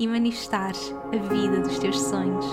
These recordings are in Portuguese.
e manifestares a vida dos teus sonhos.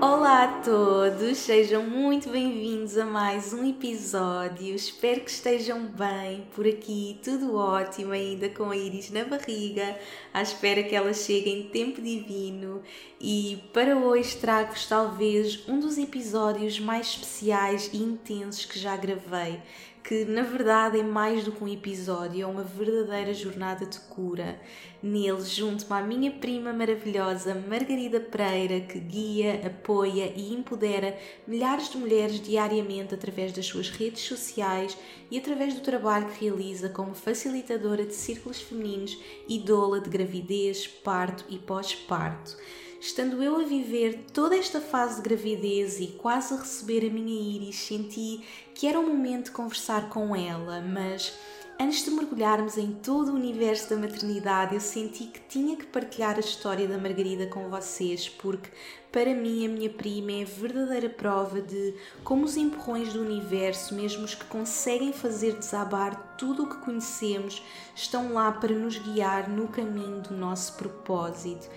Olá a todos, sejam muito bem-vindos a mais um episódio. Espero que estejam bem por aqui, tudo ótimo, ainda com a Iris na barriga, à espera que ela chegue em tempo divino. E para hoje trago-vos talvez um dos episódios mais especiais e intensos que já gravei que na verdade é mais do que um episódio, é uma verdadeira jornada de cura. Nele, junto-me à minha prima maravilhosa Margarida Pereira, que guia, apoia e empodera milhares de mulheres diariamente através das suas redes sociais e através do trabalho que realiza como facilitadora de círculos femininos e doula de gravidez, parto e pós-parto estando eu a viver toda esta fase de gravidez e quase a receber a minha Iris, senti que era o momento de conversar com ela, mas antes de mergulharmos em todo o universo da maternidade, eu senti que tinha que partilhar a história da Margarida com vocês, porque para mim a minha prima é a verdadeira prova de como os empurrões do universo, mesmo os que conseguem fazer desabar tudo o que conhecemos, estão lá para nos guiar no caminho do nosso propósito.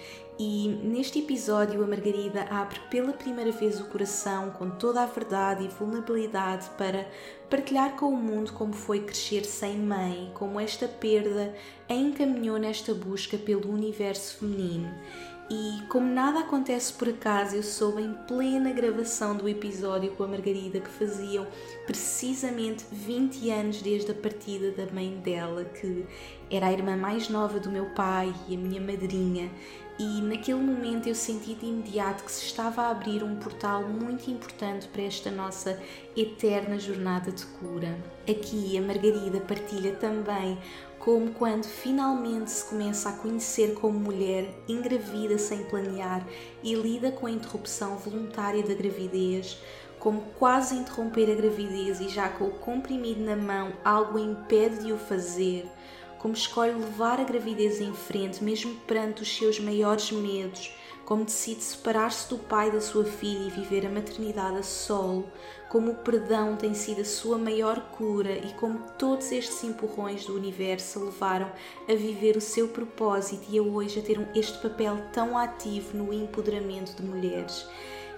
E neste episódio, a Margarida abre pela primeira vez o coração com toda a verdade e vulnerabilidade para partilhar com o mundo como foi crescer sem mãe, como esta perda a encaminhou nesta busca pelo universo feminino. E como nada acontece por acaso, eu soube em plena gravação do episódio com a Margarida que faziam precisamente 20 anos desde a partida da mãe dela, que era a irmã mais nova do meu pai e a minha madrinha. E naquele momento eu senti de imediato que se estava a abrir um portal muito importante para esta nossa eterna jornada de cura. Aqui a Margarida partilha também como quando finalmente se começa a conhecer como mulher, engravida sem planear e lida com a interrupção voluntária da gravidez, como quase interromper a gravidez e já com o comprimido na mão algo impede de o fazer, como escolhe levar a gravidez em frente mesmo perante os seus maiores medos como decide separar-se do pai da sua filha e viver a maternidade a solo, como o perdão tem sido a sua maior cura e como todos estes empurrões do universo a levaram a viver o seu propósito e a hoje a ter este papel tão ativo no empoderamento de mulheres.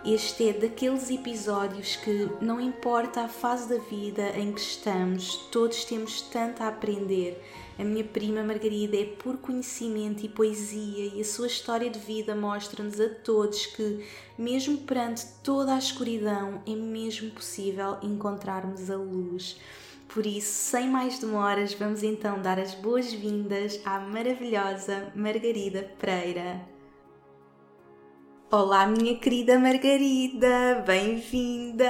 Este é daqueles episódios que, não importa a fase da vida em que estamos, todos temos tanto a aprender a minha prima Margarida é por conhecimento e poesia, e a sua história de vida mostra-nos a todos que, mesmo perante toda a escuridão, é mesmo possível encontrarmos a luz. Por isso, sem mais demoras, vamos então dar as boas-vindas à maravilhosa Margarida Pereira. Olá, minha querida Margarida, bem-vinda!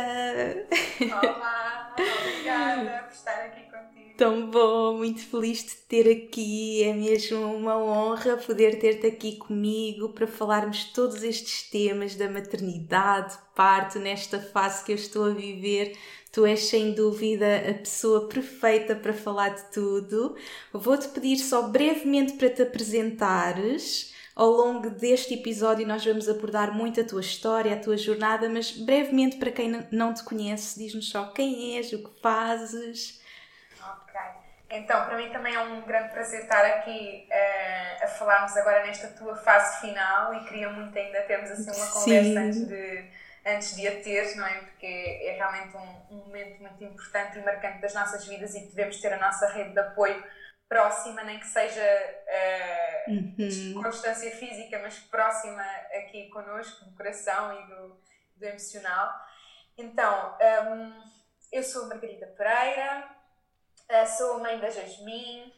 Olá, obrigada por estar aqui Tão bom, muito feliz de ter aqui. É mesmo uma honra poder ter-te aqui comigo para falarmos todos estes temas da maternidade, parto, nesta fase que eu estou a viver. Tu és sem dúvida a pessoa perfeita para falar de tudo. Vou-te pedir só brevemente para te apresentares. Ao longo deste episódio, nós vamos abordar muito a tua história, a tua jornada, mas brevemente, para quem não te conhece, diz-nos só quem és, o que fazes. Então, para mim também é um grande prazer estar aqui uh, a falarmos agora nesta tua fase final e queria muito ainda termos assim uma conversa antes de, antes de a ter, não é? Porque é realmente um, um, momento muito importante e marcante das nossas vidas e devemos ter a nossa rede de apoio próxima, nem que seja uh, uhum. com distância física, mas próxima aqui connosco, do coração e do, do emocional. Então, um, eu sou Margarida Pereira, Uh, sou mãe da Jasmine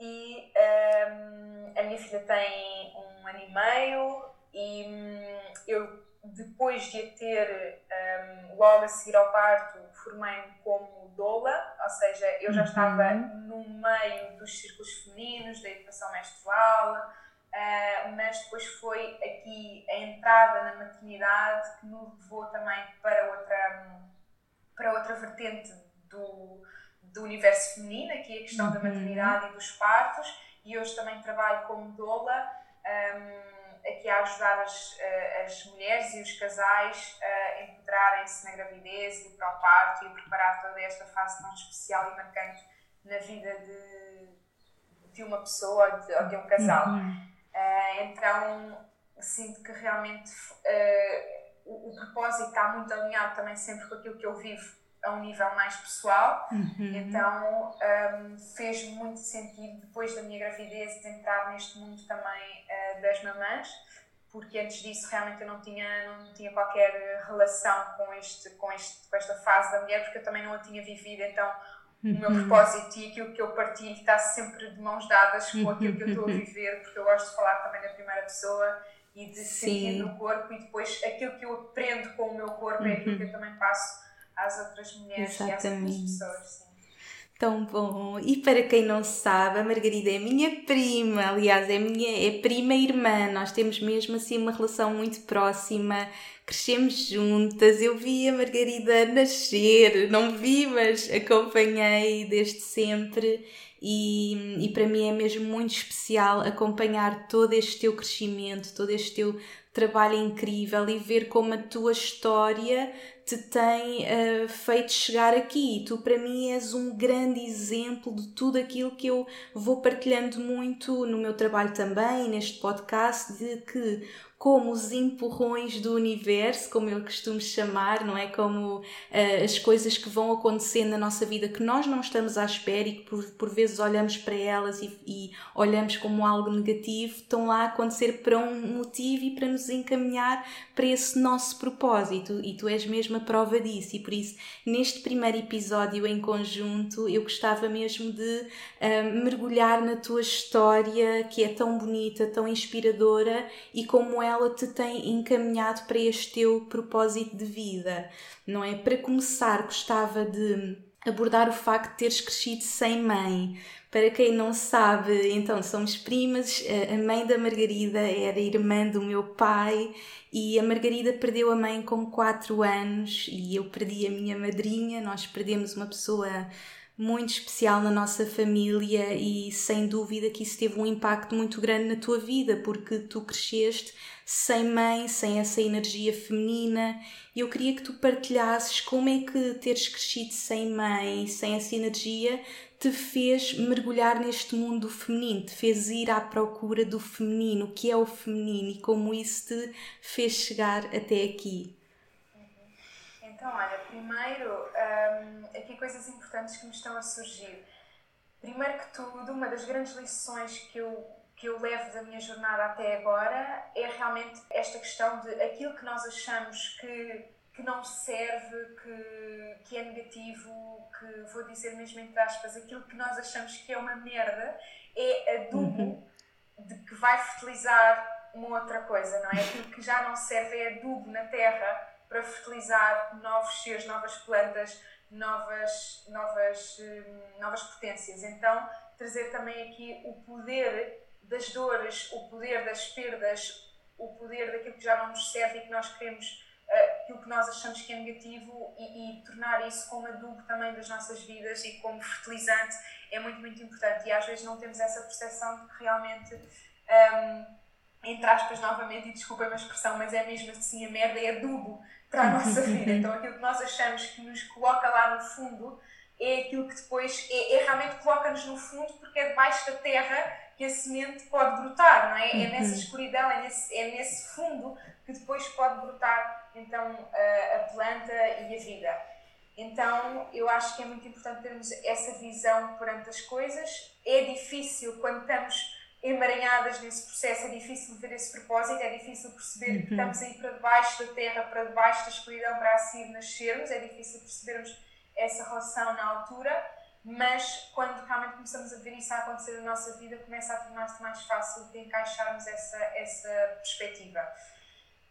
e um, a minha filha tem um ano e meio e um, eu depois de a ter um, logo a seguir ao parto, formei-me como doula, ou seja, eu já estava uhum. no meio dos círculos femininos, da educação menstrual, uh, mas depois foi aqui a entrada na maternidade que me levou também para outra, para outra vertente do, do universo feminino, aqui a questão uhum. da maternidade e dos partos, e hoje também trabalho como doula. Um, aqui a ajudar as, eh, as mulheres e os casais a empoderarem-se na gravidez e para o parto e a preparar toda esta fase tão especial e marcante na vida de, de uma pessoa de, ou de um casal. Uhum. Uh, então, sinto que realmente uh, o, o, propósito está muito alinhado também sempre com aquilo que eu vivo a um nível mais pessoal. Uhum. Então, um, fez muito sentido, depois da minha gravidez, de entrar neste mundo também uh, das mamães porque antes disso realmente eu não tinha, não tinha qualquer relação com, este, com, este, com esta fase da mulher, porque eu também não a tinha vivido, então uhum. o meu uhum. propósito e aquilo que eu partilho está sempre de mãos dadas com aquilo que eu estou a uhum. viver, porque eu gosto de falar também na primeira pessoa e de Sim. sentir no corpo e depois aquilo que eu aprendo com o meu corpo é aquilo que eu também passo às outras mulheres Exatamente. e às outras pessoas. Sim. Tão bom! E para quem não sabe, a Margarida é minha prima, aliás, é minha é prima irmã. Nós temos mesmo assim uma relação muito próxima, crescemos juntas. Eu vi a Margarida nascer, não vi, mas acompanhei desde sempre. E, e para mim é mesmo muito especial acompanhar todo este teu crescimento, todo este teu trabalho incrível e ver como a tua história te tem uh, feito chegar aqui. Tu, para mim, és um grande exemplo de tudo aquilo que eu vou partilhando muito no meu trabalho também, neste podcast, de que como os empurrões do universo, como eu costumo chamar, não é? Como uh, as coisas que vão acontecendo na nossa vida que nós não estamos à espera e que por, por vezes olhamos para elas e, e olhamos como algo negativo, estão lá a acontecer para um motivo e para nos encaminhar para esse nosso propósito. E tu és mesmo a prova disso. E por isso, neste primeiro episódio em conjunto, eu gostava mesmo de uh, mergulhar na tua história que é tão bonita, tão inspiradora e como é ela te tem encaminhado para este teu propósito de vida, não é? Para começar, gostava de abordar o facto de teres crescido sem mãe. Para quem não sabe, então somos primas. A mãe da Margarida era irmã do meu pai e a Margarida perdeu a mãe com 4 anos e eu perdi a minha madrinha. Nós perdemos uma pessoa muito especial na nossa família e sem dúvida que isso teve um impacto muito grande na tua vida porque tu cresceste sem mãe, sem essa energia feminina. E eu queria que tu partilhasses como é que teres crescido sem mãe, sem essa energia, te fez mergulhar neste mundo feminino, te fez ir à procura do feminino, o que é o feminino e como isso te fez chegar até aqui. Então, olha, primeiro, hum, aqui coisas importantes que me estão a surgir. Primeiro que tudo, uma das grandes lições que eu que eu levo da minha jornada até agora é realmente esta questão de aquilo que nós achamos que, que não serve, que, que é negativo, que vou dizer mesmo entre aspas, aquilo que nós achamos que é uma merda é adubo uhum. de que vai fertilizar uma outra coisa, não é? Aquilo que já não serve é adubo na terra para fertilizar novos seres, novas plantas, novas, novas, hum, novas potências. Então, trazer também aqui o poder das dores, o poder das perdas, o poder daquilo que já não nos serve e que nós queremos, aquilo que nós achamos que é negativo e, e, tornar isso como adubo também das nossas vidas e como fertilizante é muito, muito importante. E às vezes não temos essa percepção de que realmente, um, entre aspas, novamente, e desculpem a expressão, mas é mesmo assim, a merda é adubo para a nossa vida. Então aquilo que nós achamos que nos coloca lá no fundo é aquilo que depois é, é realmente coloca-nos no fundo porque é debaixo da terra que a semente pode brotar, não é? É nessa uhum. escuridão, é nesse, é nesse fundo que depois pode brotar então a, a planta e a vida. Então eu acho que é muito importante termos essa visão perante as coisas. É difícil quando estamos emaranhadas nesse processo, é difícil ver esse propósito, é difícil perceber uhum. que estamos aí para debaixo da terra, para debaixo da escuridão, para assim nascermos, é difícil percebermos essa relação na altura mas quando realmente começamos a ver isso a acontecer na nossa vida, começa a tornar-se mais fácil de encaixarmos essa, essa perspectiva.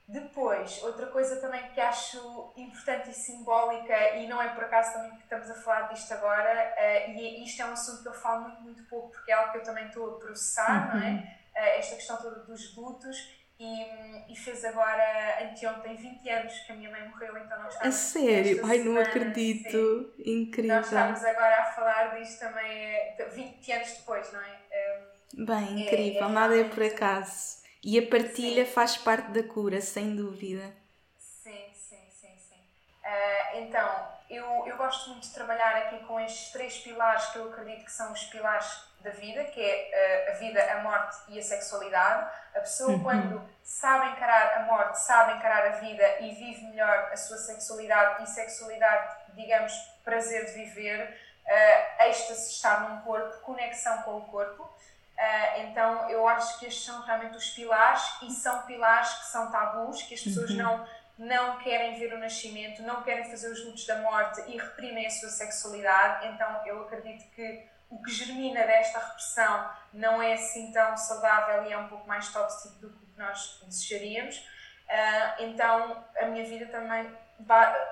Depois, outra coisa também que acho importante e simbólica, e não é por acaso também que estamos a falar disto agora, uh, e isto é um assunto que eu falo muito, muito pouco, porque é algo que eu também estou a processar, uhum. não é? Uh, esta questão toda dos lutos, e, e, fez agora, anteontem, 20 anos que a minha mãe morreu, então nós estamos. A sério? Ai, não acredito! Sim. Incrível! Nós estamos agora a falar disto também 20 anos depois, não é? Bem, incrível, é, é nada é por acaso. E a partilha sim. faz parte da cura, sem dúvida. Sim, sim, sim, sim. Uh, então, eu, eu gosto muito de trabalhar aqui com estes três pilares que eu acredito que são os pilares da vida, que é uh, a vida, a morte e a sexualidade. A pessoa, uhum. quando sabe encarar a morte, sabe encarar a vida e vive melhor a sua sexualidade e sexualidade, digamos, prazer de viver, uh, êxtase estar num corpo, conexão com o corpo. Uh, então eu acho que estes são realmente os pilares e são pilares que são tabus, que as pessoas uhum. não, não querem ver o nascimento, não querem fazer os lutos da morte e reprimem a sua sexualidade. Então eu acredito que o que germina desta repressão não é assim tão saudável e é um pouco mais tóxico do que nós desejaríamos. Uh, então a minha vida também,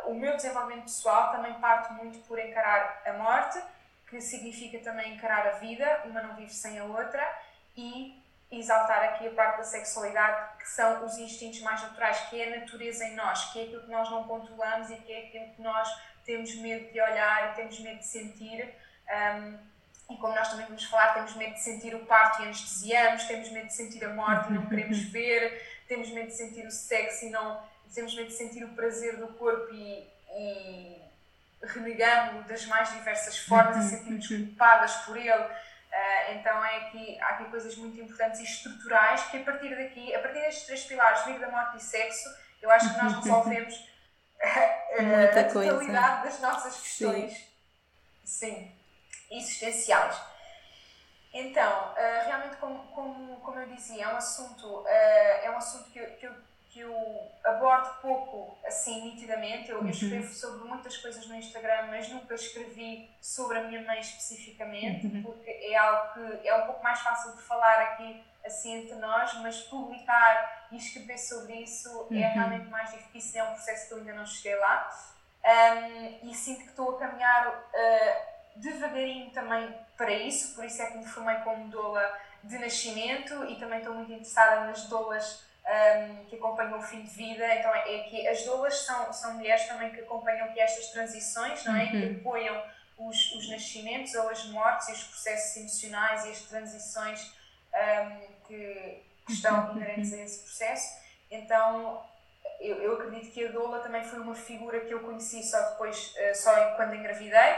o meu desenvolvimento pessoal também parte muito por encarar a morte que significa também encarar a vida, uma não vive sem a outra, e exaltar aqui a parte da sexualidade, que são os instintos mais naturais, que é a natureza em nós, que é aquilo que nós não controlamos e que é aquilo que nós temos medo de olhar e temos medo de sentir. Um, e como nós também vamos falar, temos medo de sentir o parto e anestesiamos, temos medo de sentir a morte e não queremos ver, temos medo de sentir o sexo e não. temos medo de sentir o prazer do corpo e, e renegando das mais diversas formas e uhum, sentimos culpadas por ele. Uh, então é aqui, há aqui coisas muito importantes e estruturais que a partir daqui, a partir destes três pilares, vida, morte e sexo, eu acho que nós resolvemos a, a totalidade das nossas questões. Sim. Sim. Existenciais. Então, uh, realmente, como, como, como eu dizia, é um assunto, uh, é um assunto que eu, que eu que eu abordo pouco assim nitidamente. Eu, uhum. eu, escrevo sobre muitas coisas no Instagram, mas nunca escrevi sobre a minha mãe especificamente, uhum. porque é algo que é um pouco mais fácil de falar aqui assim entre nós, mas publicar e escrever sobre isso é uhum. é realmente mais difícil, é um processo que eu ainda não cheguei lá. Um, e sinto que estou a caminhar uh, devagarinho também para isso, por isso é que me formei como doula de nascimento e também estou muito interessada nas doulas um, que acompanham o fim de vida. Então, é, que as doulas são, são mulheres também que acompanham que estas transições, não é? Uhum. Que apoiam os, os nascimentos ou as mortes e os processos emocionais e as transições um, que, que, estão inerentes a esse processo. Então, eu, eu, acredito que a doula também foi uma figura que eu conheci só depois, uh, só quando engravidei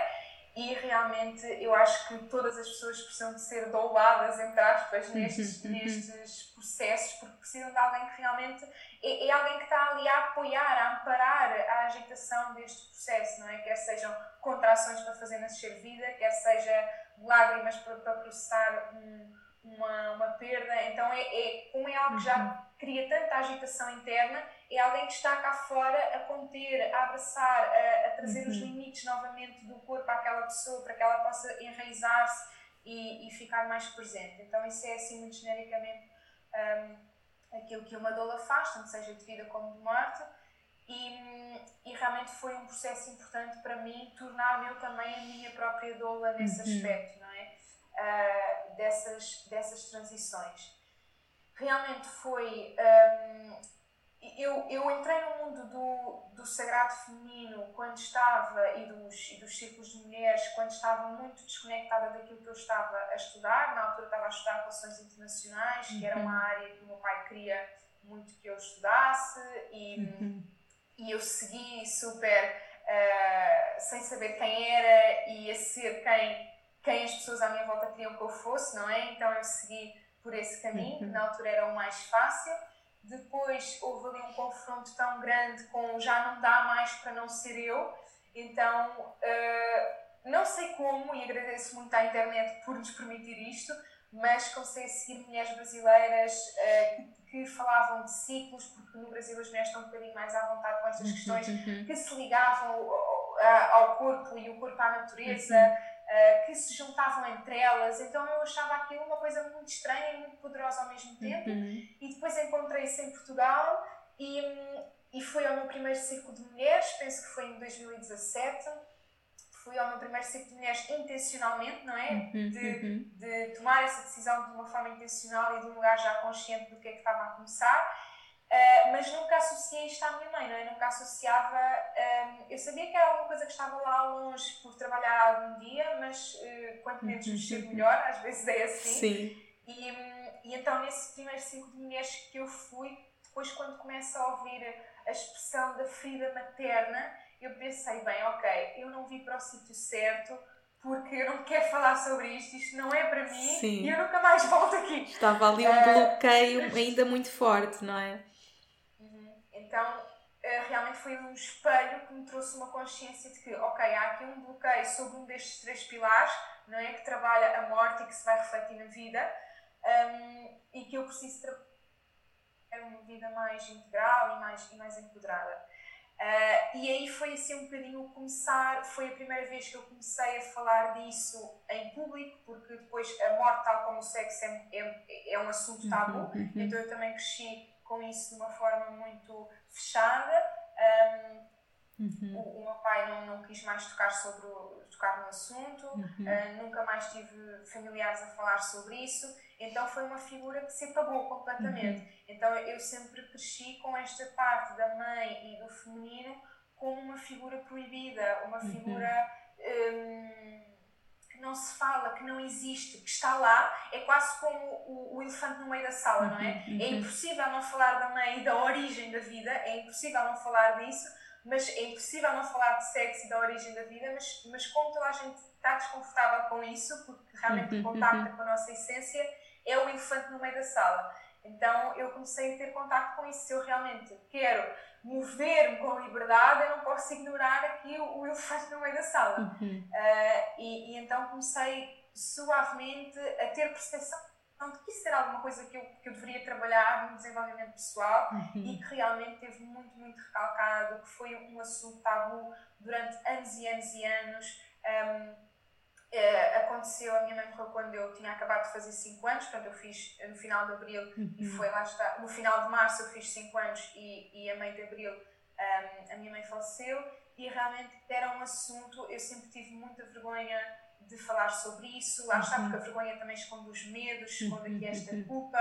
e realmente eu acho que todas as pessoas precisam de ser douladas, entre aspas, nestes, nestes processos, porque precisam de alguém que realmente é, é, alguém que está ali a apoiar, a amparar a agitação deste processo, não é? Quer sejam contrações para fazer nascer vida, quer seja lágrimas para, para processar um, uma, uma perda. Então, é, é, como é algo que já uhum. cria tanta agitação interna, é alguém que está cá fora a conter, a abraçar, a, a trazer uhum. os limites novamente do corpo àquela pessoa para que ela possa enraizar-se e, e, ficar mais presente. Então, isso é assim muito genericamente um, aquilo que uma doula faz, tanto seja de vida como de morte. E, e, realmente foi um processo importante para mim tornar eu também a minha própria doula nesse uhum. aspecto, não é? Uh, dessas, dessas transições. Realmente foi. Um, eu, eu entrei no mundo do, do sagrado feminino quando estava, e dos, e dos círculos de mulheres, quando estava muito desconectada daquilo que eu estava a estudar. Na altura estava a estudar Relações Internacionais, que era uma uhum. área que o meu pai queria muito que eu estudasse, e, uhum. e eu segui super uh, sem saber quem era e a ser quem, quem as pessoas à minha volta queriam que eu fosse, não é? Então eu segui por esse caminho, que uhum. na altura era o mais fácil. Depois houve ali um confronto tão grande com já não dá mais para não ser eu. Então, uh, não sei como, e agradeço muito à internet por nos permitir isto, mas comecei a seguir mulheres brasileiras uh, que, que, falavam de ciclos, porque no Brasil as mulheres estão um bocadinho mais à vontade com estas questões, uhum. que se ligavam ao, ao corpo e o corpo à natureza. Uh, que se juntavam entre elas, então eu achava aquilo uma coisa muito estranha e muito poderosa ao mesmo tempo. Uhum. E depois encontrei-se em Portugal e, e fui ao meu primeiro ciclo de mulheres, penso que foi em 2017. Fui ao meu primeiro ciclo de mulheres intencionalmente, não é? Uhum, De, uhum. de tomar essa decisão de uma forma intencional e de um lugar já consciente do que é que estava a começar. Uh, mas nunca associei isto à minha mãe, não é? Nunca associava. Um, eu sabia que era alguma coisa que estava lá longe por trabalhar algum dia, mas uh, quanto menos mexer, melhor, às vezes é assim. Sim. E, e então, nesse primeiro ciclo de mulheres que eu fui, depois, quando começo a ouvir a expressão da ferida materna, eu pensei, bem, ok, eu não vim para o sítio certo porque eu não quero falar sobre isto, isto não é para mim Sim. e eu nunca mais volto aqui. Estava ali um Uh, bloqueio ainda muito forte, não é? Então, eh, realmente foi um espelho que me trouxe uma consciência de que, ok, há aqui um bloqueio sobre um destes três pilares, não é? Que trabalha a morte e que se vai refletir na vida, um, e que eu preciso ter uma vida mais integral e mais, e mais empoderada. Uh, e aí foi assim um bocadinho começar, foi a primeira vez que eu comecei a falar disso em público, porque depois a morte, tal como o sexo, é, é, é um assunto tabu, Uhum, uhum. então eu também cresci com isso de uma forma muito fechada. Um, Uhum. o, o meu pai não, não quis mais tocar, sobre o, tocar no assunto, Uhum. uh, nunca mais tive familiares a falar sobre isso, então foi uma figura que se apagou completamente. Uhum. Então eu sempre cresci com esta parte da mãe e do feminino como uma figura proibida, uma Uhum. figura um, que não se fala, que não existe, que está lá, é quase como o, o elefante no meio da sala, não é? Uhum, É uhum. impossível não falar da mãe e da origem da vida, é impossível não falar disso, mas é impossível não falar de sexo e da origem da vida, mas, mas como toda a gente está desconfortável com isso, porque realmente Uhum, contacta com a nossa essência, é o elefante no meio da sala. Então eu comecei a ter contato com isso. Se eu realmente quero mover-me com liberdade, eu não posso ignorar aqui o, o elefante no meio da sala. Uhum. Uh, e, e então comecei suavemente a ter percepção de que isso era alguma coisa que eu, que eu deveria trabalhar no desenvolvimento pessoal Uhum. e que realmente teve muito, muito recalcado, que foi um assunto tabu durante anos e anos e anos. Um, eh, aconteceu, a minha mãe morreu quando eu tinha acabado de fazer 5 anos, portanto eu fiz no final de abril e Uhum. foi lá está, no final de março eu fiz 5 anos e, e a meio de abril um, a minha mãe faleceu e realmente era um assunto, eu sempre tive muita vergonha de falar sobre isso, lá está, Uhum. porque a vergonha também esconde os medos, esconde aqui esta Uhum. culpa.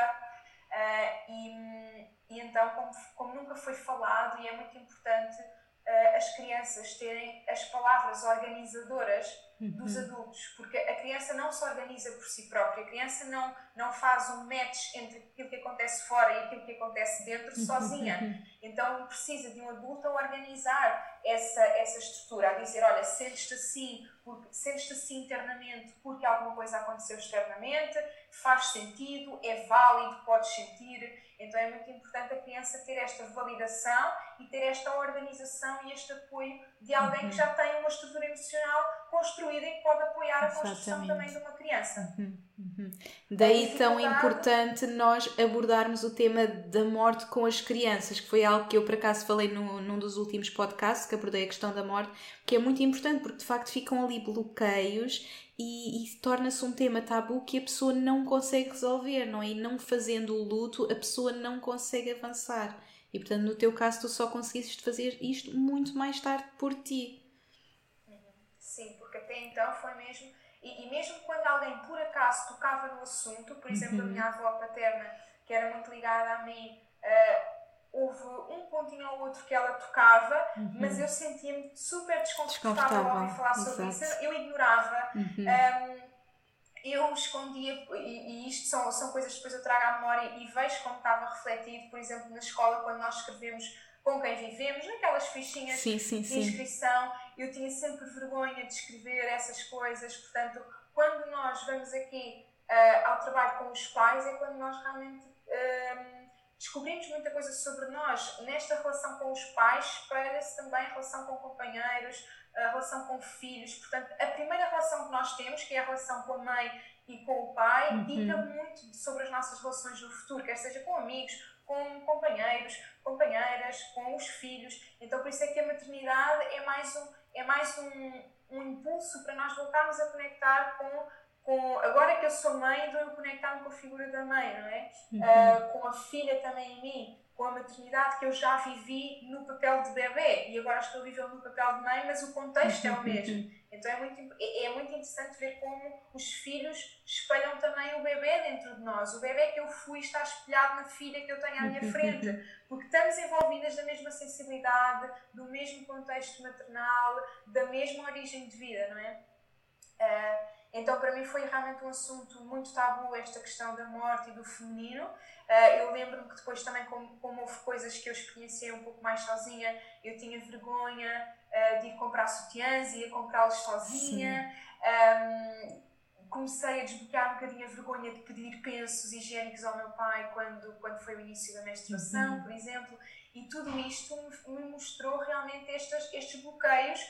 ah, e, e então, como, como nunca foi falado, e é muito importante ah, as crianças terem as palavras organizadoras dos Uhum. adultos, porque a criança não se organiza por si própria, a criança não, não faz um match entre aquilo que acontece fora e aquilo que acontece dentro sozinha. Uhum. Então precisa de um adulto a organizar essa, essa estrutura, a dizer, olha, sentes-te assim, porque, sentes-te assim internamente porque alguma coisa aconteceu externamente, faz sentido, é válido, podes sentir. Então é muito importante a criança ter esta validação e ter esta organização e este apoio de alguém Uhum. que já tem uma estrutura emocional construída e que pode apoiar a construção Exatamente. também de uma criança. Uhum, uhum. Daí tão dificuldade- importante nós abordarmos o tema da morte com as crianças, que foi algo que eu por acaso falei no, num dos últimos podcasts, que abordei a questão da morte, que é muito importante porque de facto ficam ali bloqueios e, e torna-se um tema tabu que a pessoa não consegue resolver, não é? E não fazendo o luto, a pessoa não consegue avançar. E portanto, no teu caso, tu só conseguiste fazer isto muito mais tarde por ti. Sim, porque até então foi mesmo. E, e mesmo quando alguém por acaso tocava no assunto, por exemplo, a Uhum. minha avó paterna, que era muito ligada a mim, ah, houve um pontinho ou outro que ela tocava, mas eu sentia-me super desconfortável, ao ouvir falar sobre exato. isso. Eu ignorava. Uhum. Um, eu escondia, e, e isto são, são coisas que depois eu trago à memória e vejo como estava refletido, por exemplo, na escola, quando nós escrevemos com quem vivemos, naquelas fichinhas Sim, sim, de sim. inscrição, eu tinha sempre vergonha de escrever essas coisas, portanto, quando nós vamos aqui ah, ao trabalho com os pais, é quando nós realmente descobrimos muita coisa sobre nós. Nesta relação com os pais, espelha-se também a relação com companheiros, a relação com filhos. Portanto, a primeira relação que nós temos, que é a relação com a mãe e com o pai, Uhum. muito sobre as nossas relações no futuro, quer seja com amigos, com companheiros, companheiras, com os filhos. Então, por isso é que a maternidade é mais um, é mais um, um impulso para nós voltarmos a conectar com, com. Agora que eu sou mãe, então eu conectar-me com a figura da mãe, não é? Uhum. Ah, com a filha também em mim. com a maternidade que eu já vivi no papel de bebê e agora estou a viver no papel de mãe, mas o contexto é o mesmo. Então é muito, é, é muito interessante ver como os filhos espelham também o bebê dentro de nós. O bebê que eu fui está espelhado na filha que eu tenho à minha frente, porque estamos envolvidas da mesma sensibilidade, do mesmo contexto maternal, da mesma origem de vida, não é? Uh, então, para mim, foi realmente um assunto muito tabu esta questão da morte e do feminino. Uh, eu lembro-me que depois também, como, como, houve coisas que eu experienciei um pouco mais sozinha, eu tinha vergonha uh, de ir comprar sutiãs, ia comprá-los sozinha. Um, comecei a desbloquear um bocadinho a vergonha de pedir pensos higiênicos ao meu pai quando, quando foi o início da menstruação, uhum. por exemplo. E tudo isto me mostrou realmente estes, estes bloqueios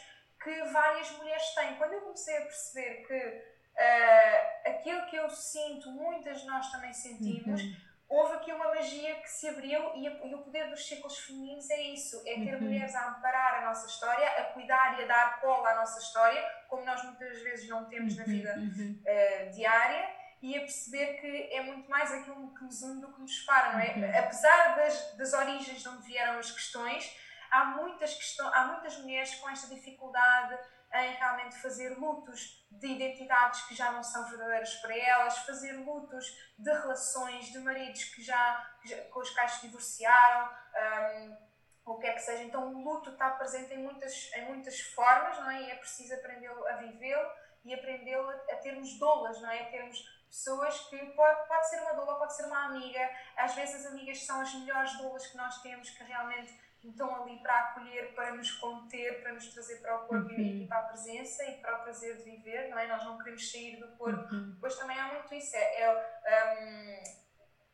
que várias mulheres têm. Quando eu comecei a perceber que uh, aquilo que eu sinto, muitas de nós também sentimos, uhum. houve aqui uma magia que se abriu e, a, e, o poder dos ciclos femininos é isso: é ter uhum. mulheres a amparar a nossa história, a cuidar e a dar cola à nossa história, como nós muitas vezes não temos na uhum. vida uh, diária. E a perceber que é muito mais aquilo que nos une do que nos separa, não é? Uhum. Apesar das, das origens de onde vieram as questões, há muitas, questões, há muitas mulheres com esta dificuldade em realmente fazer lutos de identidades que já não são verdadeiras para elas, fazer lutos de relações, de maridos que já, que já com os quais se divorciaram, um, ou o que é que seja. Então o luto está presente em muitas, em muitas formas, não é? E é preciso aprendê-lo a vivê-lo e aprendê-lo a, a termos dolas, não é? A termos pessoas que pode, pode ser uma doula, pode ser uma amiga. Às vezes as amigas são as melhores doulas que nós temos, que realmente estão ali para acolher, para nos conter, para nos trazer para o corpo uhum. e para a presença e para o prazer de viver, não é? Nós não queremos sair do corpo. Uhum. Depois também há muito isso, é, é um,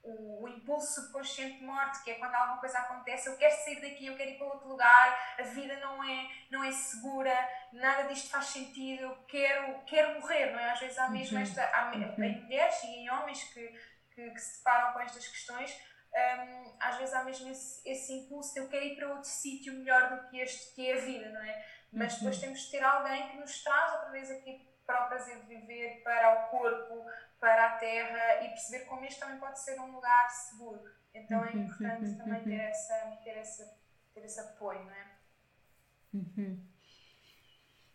o, o, impulso subconsciente de morte, que é quando alguma coisa acontece, eu quero sair daqui, eu quero ir para outro lugar, a vida não é, não é segura, nada disto faz sentido, eu quero, quero morrer, não é? Às vezes há mesmo uhum. esta, há, uhum. em mulheres e em homens que, que, que se deparam com estas questões, um, às vezes há mesmo esse, esse, impulso de eu quero ir para outro sítio melhor do que este que é a vida, não é? Mas depois uhum. temos de ter alguém que nos traz outra vez aqui para o prazer de viver, para o corpo, para a terra e perceber como este também pode ser um lugar seguro. Então é uhum, importante uhum, também ter, essa, ter, essa, ter esse apoio, não é? Uhum.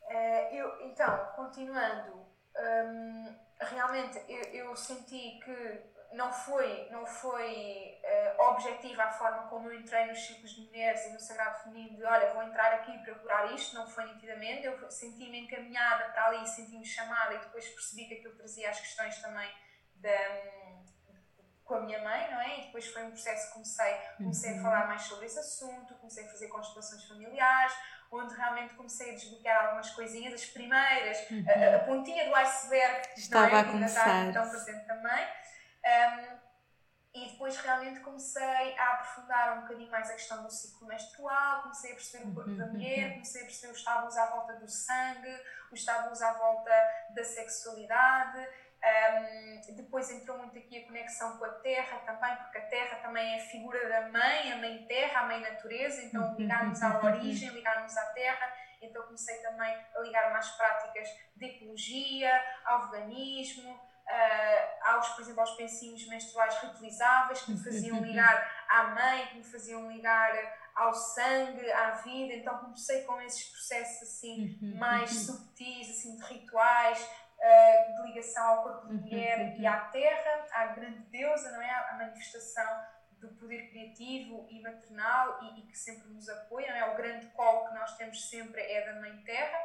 Uh, eu, então, continuando, um, realmente eu, eu senti que não foi, não foi uh, objetiva a forma como eu entrei nos ciclos de mulheres e no Sagrado Feminino de olha, vou entrar aqui para curar isto, não foi nitidamente, eu senti-me encaminhada para ali, senti-me chamada e depois percebi que aquilo trazia as questões também da, com a minha mãe, não é? E depois foi um processo que comecei, comecei a uhum. falar mais sobre esse assunto, comecei a fazer constelações familiares, onde realmente comecei a desbloquear algumas coisinhas, as primeiras, uhum. a, a, pontinha do iceberg, Estava não é? a começar. Então presente também. Um, e depois realmente comecei a aprofundar um bocadinho mais a questão do ciclo menstrual, comecei a perceber o corpo da uhum, mulher, uhum. comecei a perceber os tabus à volta do sangue, os tabus à volta da sexualidade. Um, depois entrou muito aqui a conexão com a terra também, porque a terra também é a figura da mãe, a mãe terra, a mãe natureza, então uhum, ligarmos à origem, ligarmos à terra. Então comecei também a ligar mais práticas de ecologia, ao veganismo, uh, aos, por exemplo, aos pensinhos menstruais reutilizáveis que me faziam ligar à mãe, que me faziam ligar ao sangue, à vida. Então comecei com esses processos assim uhum, mais uhum. subtis, assim de rituais, uh, de ligação ao corpo de uhum, mulher e à terra, à grande deusa, não é? A manifestação do poder criativo e maternal e, e, que sempre nos apoia, não é? O grande colo que nós temos sempre é da Mãe Terra.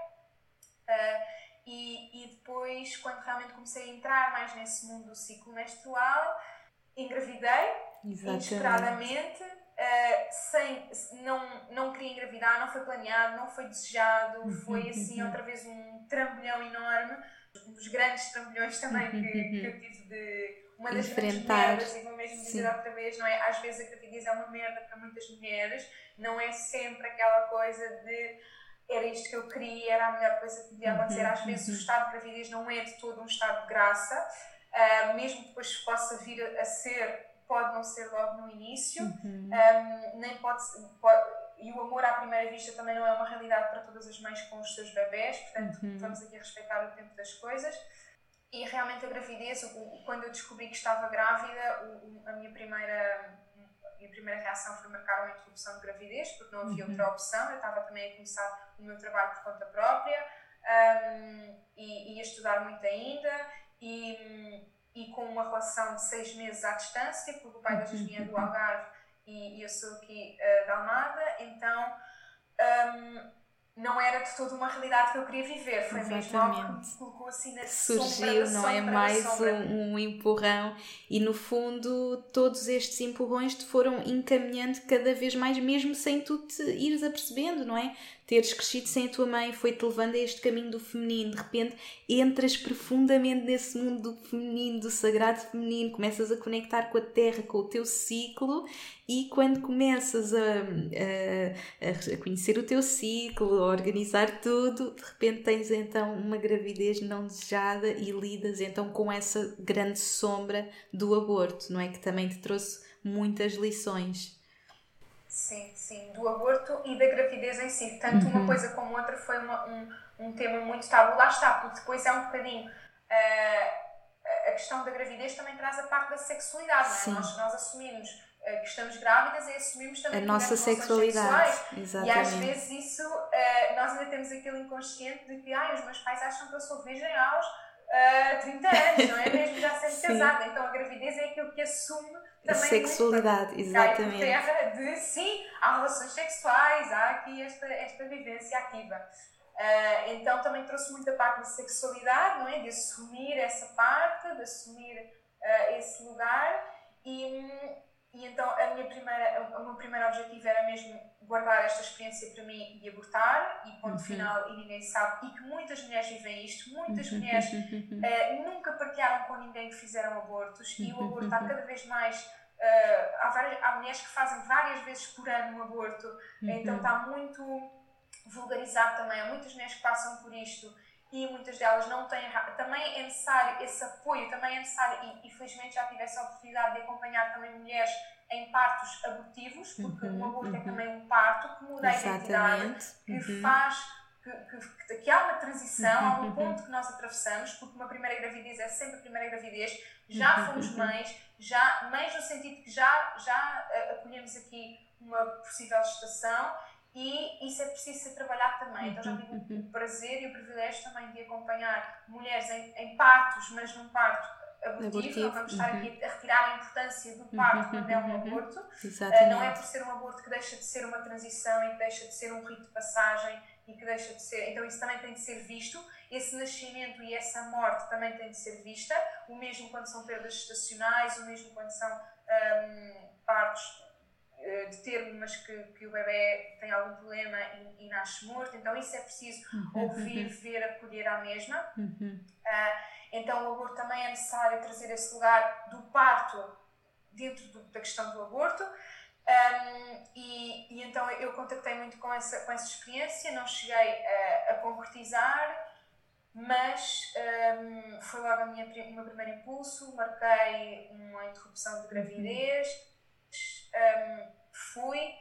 Uh, e, e depois, quando realmente comecei a entrar mais nesse mundo do ciclo menstrual, engravidei, Exatamente. inesperadamente, uh, sem, não, não queria engravidar, não foi planeado, não foi desejado, foi assim outra vez um trambolhão enorme, um dos grandes trambolhões também que, que eu tive de uma das grandes merdas, e vou mesmo dizer Sim. outra vez, não é? Às vezes a gravidez é uma merda para muitas mulheres, não é sempre aquela coisa de era isto que eu queria, era a melhor coisa que podia acontecer. Às vezes o estado de gravidez não é de todo um estado de graça, uh, mesmo depois possa vir a ser, pode não ser logo no início, uhum. um, nem pode, pode, e o amor à primeira vista também não é uma realidade para todas as mães com os seus bebés, portanto uhum. vamos aqui respeitar o tempo das coisas. E realmente a gravidez, quando eu descobri que estava grávida, a minha primeira minha primeira reação foi marcar uma interrupção de gravidez, porque não havia uhum. outra opção. Eu estava também a começar o meu trabalho por conta própria um, e ia estudar muito ainda. E, e com uma relação de seis meses à distância, porque o pai da Jesus vinha do Algarve e, e eu sou aqui uh, da Almada, então um, não era de toda uma realidade que eu queria viver, foi Exatamente. mesmo algo que me colocou assim na Surgiu, não é? Mais um, um, empurrão, e no fundo todos estes empurrões te foram encaminhando cada vez mais, mesmo sem tu te ires apercebendo, não é? Teres crescido sem a tua mãe foi-te levando a este caminho do feminino. De repente entras profundamente nesse mundo do feminino, do sagrado feminino, começas a conectar com a terra, com o teu ciclo e quando começas a, a, a conhecer o teu ciclo, a organizar tudo, de repente tens então uma gravidez não desejada e lidas então com essa grande sombra do aborto, não é? Que também te trouxe muitas lições. Sim, sim, do aborto e da gravidez em si. Tanto uhum. uma coisa como outra foi uma, um, um tema muito tabu. Lá está, porque depois é um bocadinho. Uh, a questão da gravidez também traz a parte da sexualidade, não é? Nós, nós assumimos uh, que estamos grávidas e assumimos também a nossa sexualidade. Exatamente. E às vezes isso, uh, nós ainda temos aquele inconsciente de que ah, os meus pais acham que eu sou virgem aos uh, 30 anos, não é mesmo? Já sendo casada. Então a gravidez é aquilo que assume a sexualidade, exatamente. Terra de sim, há relações sexuais, há aqui esta, esta vivência ativa. Uh, então também trouxe muita parte da sexualidade, não é? De assumir essa parte, de assumir uh, esse lugar e, e então a minha primeira, o meu primeiro objetivo era mesmo guardar esta experiência para mim e abortar, e ponto uhum. final, e ninguém sabe, e que muitas mulheres vivem isto, muitas uhum. mulheres uh, nunca partilharam com ninguém que fizeram abortos, e o aborto está cada vez mais. Uh, há, várias, há mulheres que fazem várias vezes por ano um aborto, uhum. então está muito vulgarizado também. Há muitas mulheres que passam por isto e muitas delas não têm. Também é necessário esse apoio, também é necessário, e infelizmente já tive essa oportunidade de acompanhar também mulheres em partos abortivos, porque uhum, o aborto é uhum. é também um parto que muda Exatamente. a identidade, que uhum. faz. Que, que, que, há uma transição, há um uhum. ponto que nós atravessamos, porque uma primeira gravidez é sempre a primeira gravidez, já uhum. fomos mães, já, mães no sentido que já, já uh, acolhemos aqui uma possível gestação e isso é preciso ser trabalhado também. Então já tive o prazer e o privilégio também de acompanhar mulheres em, em partos, mas num parto abortivo, abortivo. não vamos estar aqui uhum. a retirar a importância do parto quando é um aborto. Uh, não é por ser um aborto que deixa de ser uma transição e que deixa de ser um rito de passagem e que deixa de ser. Então isso também tem de ser visto. Esse nascimento e essa morte também tem de ser vista. O mesmo quando são perdas estacionais, o mesmo quando são um, partos de termo, mas que, que o bebê tem algum problema e, e, nasce morto. Então isso é preciso uhum. ouvir, ver, acolher à mesma. Uh, então, o aborto também é necessário trazer esse lugar do parto dentro do, da questão do aborto. Um, e, e, então eu contactei muito com essa, com essa experiência, não cheguei a, a concretizar, mas um, foi logo a minha, o meu primeiro impulso. Marquei uma interrupção de gravidez, um, fui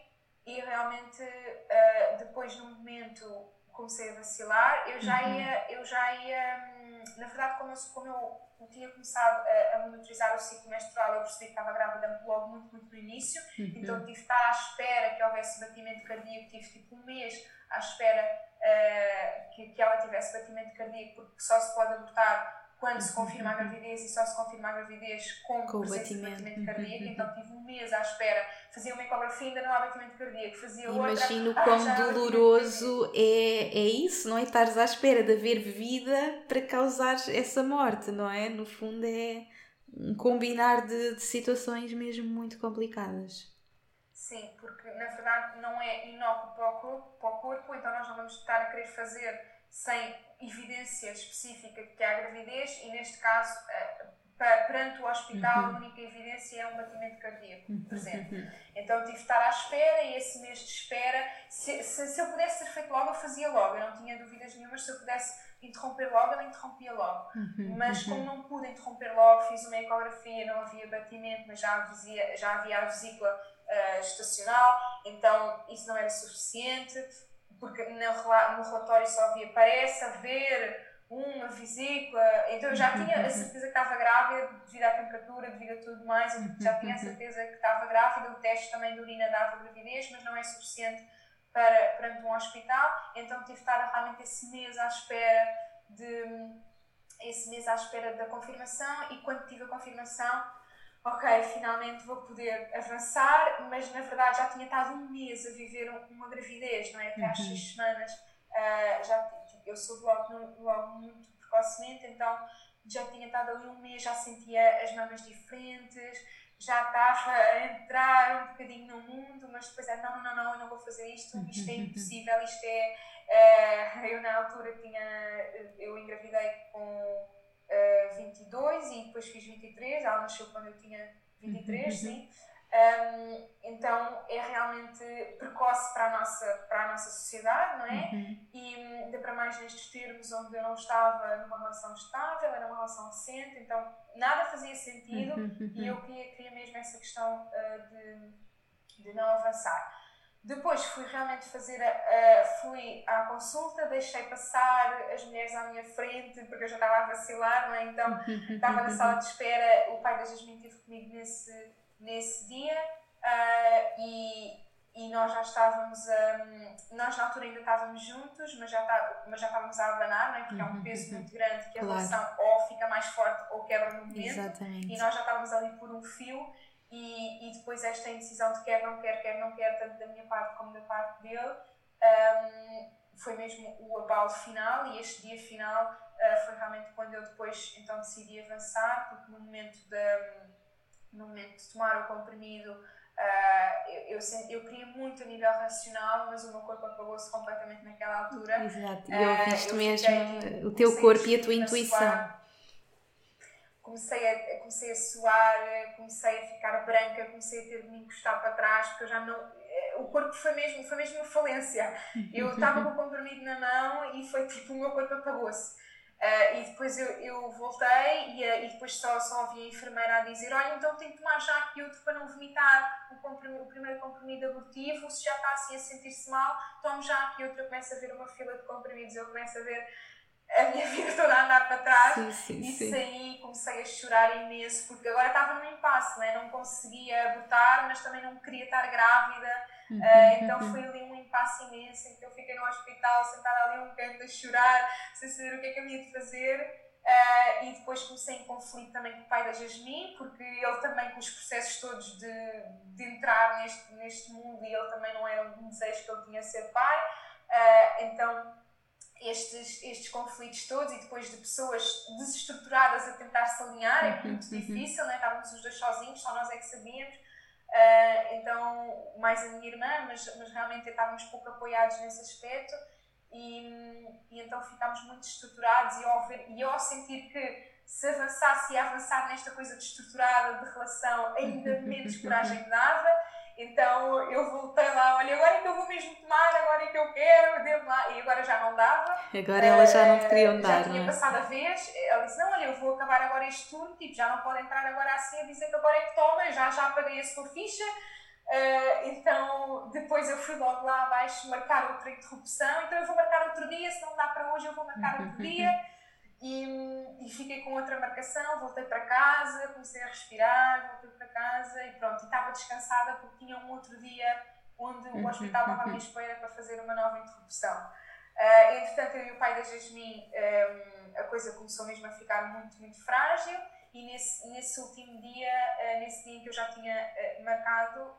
e realmente uh, depois no momento comecei a vacilar, eu já uhum. ia, eu já ia na verdade, como eu, como eu tinha começado a, a monitorizar o ciclo menstrual, eu percebi que estava grávida logo muito, muito no início, uhum. então tive de estar à espera que houvesse batimento cardíaco, tive tipo um mês à espera uh, que, que ela tivesse batimento cardíaco, porque só se pode abortar quando se confirma a gravidez e só se confirma a gravidez com, com batimento. de batimento cardíaco, então tive um mês à espera, fazia uma ecografia ainda não há batimento cardíaco, fazia outra... Imagino ah, quão doloroso é, é isso, não é? Estares à espera de haver vida para causar essa morte, não é? No fundo é um combinar de, de situações mesmo muito complicadas. Sim, porque na verdade não é inócuo para o corpo então nós não vamos estar a querer fazer sem evidência específica que há gravidez e, neste caso, eh, perante o hospital, uhum. a única evidência é um batimento cardíaco uhum. presente. Uhum. Então tive de estar à espera e esse mês de espera, se, se, se, eu pudesse ser feito logo, eu fazia logo, eu não tinha dúvidas nenhumas. Se eu pudesse interromper logo, eu interrompia logo. Uhum. Mas como não pude interromper logo, fiz uma ecografia, não havia batimento, mas já havia, já havia a vesícula uh, estacional, então isso não era suficiente porque no relatório só havia parece haver uma vesícula, então eu já tinha a certeza que estava grávida devido à temperatura, devido a tudo mais, eu já tinha a certeza que estava grávida, o teste também de urina dava gravidez, mas não é suficiente para, perante um hospital, então tive de estar realmente esse mês à espera de esse mês à espera da confirmação. E quando tive a confirmação, ok, finalmente vou poder avançar, mas na verdade já tinha estado um mês a viver uma gravidez, não é? Até às uhum. seis semanas, uh, já eu soube logo, logo muito precocemente, então já tinha estado ali um mês, já sentia as mamas diferentes, já estava a entrar um bocadinho no mundo, mas depois é não, não, não, eu não vou fazer isto, isto é impossível, isto é. Uh, eu na altura tinha. Eu engravidei com uh, 22 e depois fiz 23, ela nasceu quando eu tinha 23, sim. Um, então é realmente precoce para a nossa, para a nossa sociedade, não é? Uhum. E ainda para mais nestes termos onde eu não estava numa relação estável, era uma relação recente, então nada fazia sentido uhum. e eu queria, queria mesmo essa questão uh, de, de não avançar. Depois fui realmente fazer, a, fui à consulta, deixei passar as mulheres à minha frente porque eu já estava a vacilar, não é? Então estava na sala de espera, o pai da Jasmine esteve comigo nesse nesse dia uh, e, e nós já estávamos, um, nós na altura ainda estávamos juntos, mas já, tá, mas já estávamos a abanar, não é? porque é um uhum, peso uhum. muito grande que a claro. relação ou fica mais forte ou quebra no momento. Exatamente. E nós já estávamos ali por um fio e, e depois esta indecisão de quer, não quer, quer, não quer, tanto da minha parte como da parte dele, um, foi mesmo o abalo final e este dia final uh, foi realmente quando eu depois então decidi avançar, porque no momento da no momento de tomar o comprimido, uh, eu, eu, eu, queria muito a nível racional, mas o meu corpo apagou-se completamente naquela altura. Exato, e ouviste uh, mesmo fiquei, o teu corpo e a tua intuição. Comecei a, comecei a suar, comecei a ficar branca, comecei a ter de me encostar para trás, porque eu já não. Eh, o corpo foi mesmo, foi mesmo uma falência. Eu estava com o comprimido na mão e foi tipo, o meu corpo apagou-se. Uh, e depois eu, eu voltei e, uh, e depois só, só ouvi a enfermeira a dizer: Olha, então tenho que tomar já aqui outro para não vomitar o, comprimido, o primeiro comprimido abortivo. Se já está assim a sentir-se mal, tome já aqui outro. Eu começo a ver uma fila de comprimidos, eu começo a ver a minha vida toda a andar para trás. Sim, sim, e saí, comecei a chorar imenso, porque agora estava num impasse, né? não conseguia abortar, mas também não queria estar grávida. Uhum, uh, então uhum. foi ali um impasse imenso que eu fiquei no hospital, sentada ali um canto a chorar, sem saber o que é que eu ia de fazer. Uh, e depois comecei em conflito também com o pai da Jasmine, porque ele também, com os processos todos de, de entrar neste, neste mundo, e ele também não era um desejo que ele tinha ser pai. Uh, então estes, estes conflitos todos e depois de pessoas desestruturadas a tentar se alinhar, é muito uhum, uhum. difícil, né? estávamos os dois sozinhos, só nós é que sabíamos. Uh, então, mais a minha irmã, mas, mas realmente estávamos pouco apoiados nesse aspecto e, e então ficámos muito estruturados e ao, ver, e ao sentir que se avançasse e avançar nesta coisa de estruturada, de relação, ainda menos coragem dava então eu voltei lá, olha, agora é que eu vou mesmo tomar, agora é que eu quero, devo lá. E agora já não dava. Agora ela já não te queria dar. Já tinha é? passado a vez, ela disse: Não, olha, eu vou acabar agora este turno, tipo, já não pode entrar agora assim a dizer que agora é que toma, já, já paguei a sua ficha. Uh, então depois eu fui logo lá abaixo marcar outra interrupção, então eu vou marcar outro dia, se não dá para hoje eu vou marcar outro dia. E, e, fiquei com outra marcação, voltei para casa, comecei a respirar, voltei para casa e pronto, estava descansada porque tinha um outro dia onde o hospital estava à minha espera para fazer uma nova interrupção. Uh, entretanto, eu e o pai da Jasmine, um, a coisa começou mesmo a ficar muito, muito frágil e nesse, nesse último dia, uh, nesse dia em que eu já tinha uh, marcado,